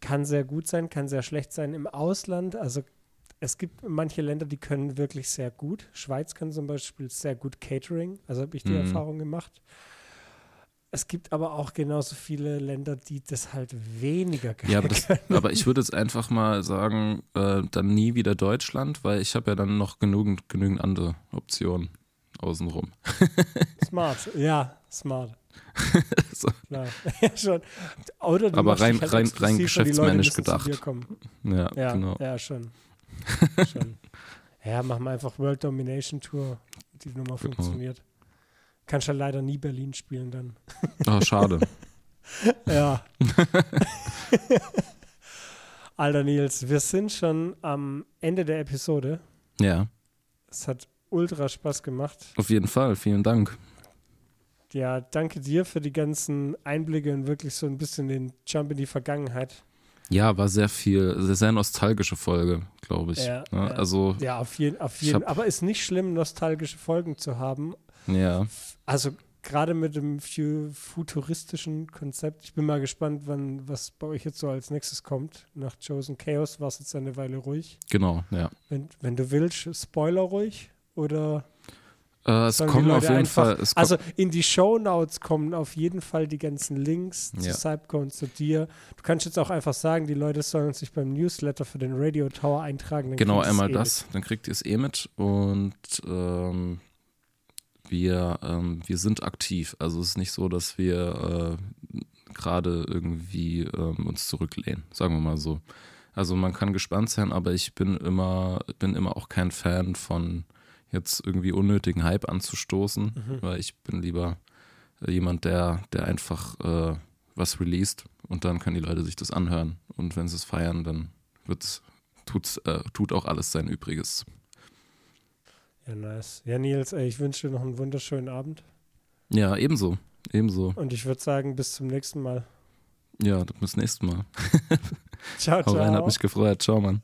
kann sehr gut sein, kann sehr schlecht sein. Im Ausland, also es gibt manche Länder, die können wirklich sehr gut. Schweiz kann zum Beispiel sehr gut Catering, also habe ich die Mhm. Erfahrung gemacht. Es gibt aber auch genauso viele Länder, die das halt weniger geil ja, aber, das, können. aber ich würde jetzt einfach mal sagen, äh, dann nie wieder Deutschland, weil ich habe ja dann noch genügend, genügend andere Optionen außenrum. Smart, ja, smart. So. Klar. ja, schon. Oder du Aber rein- halt rein- rein Leute geschäftsmännisch gedacht. Ja, Ja, genau. ja, schon. schon. Ja, machen wir einfach World Domination Tour. Die Nummer Genau. funktioniert. Kannst ja leider nie Berlin spielen dann. Oh, schade. Ja. Alter Nils, wir sind schon am Ende der Episode. ja, Es hat ultra Spaß gemacht. auf jeden Fall. Vielen Dank. Ja, danke dir für die ganzen Einblicke und wirklich so ein bisschen den Jump in die Vergangenheit. Ja, war sehr viel, sehr, sehr nostalgische Folge, glaube ich. Ja, ne? ja. Also, Ja, auf jeden, jeden. hab- Aber ist nicht schlimm, nostalgische Folgen zu haben. ja. Also gerade mit dem fu- futuristischen Konzept. Ich bin mal gespannt, wann was bei euch jetzt so als nächstes kommt. Nach Chosen Chaos war es jetzt eine Weile ruhig. Genau, ja. Wenn, wenn du willst, Spoiler ruhig oder Äh, es kommen auf jeden einfach- Fall. Also in die Shownotes kommen auf jeden Fall die ganzen Links zu Ja. Cypco und zu dir. Du kannst jetzt auch einfach sagen, die Leute sollen sich beim Newsletter für den Radio Tower eintragen. Genau, einmal eh das, dann kriegt ihr es eh mit und ähm, wir, ähm, wir sind aktiv. Also es ist nicht so, dass wir äh, gerade irgendwie ähm, uns zurücklehnen, sagen wir mal so. Also man kann gespannt sein, aber ich bin immer, bin immer auch kein Fan von jetzt irgendwie unnötigen Hype anzustoßen, Mhm. weil ich bin lieber äh, jemand, der, der einfach äh, was released und dann können die Leute sich das anhören. Und wenn sie es feiern, dann wird's, tut's, äh, tut auch alles sein Übriges. Ja, nice. Ja, Nils, ey, ich wünsche dir noch einen wunderschönen Abend. Ja, ebenso. Ebenso. Und ich würde sagen, bis zum nächsten Mal. Ja, bis nächsten Mal. Ciao, Hau rein, hat ciao. mich gefreut. Ciao, Mann.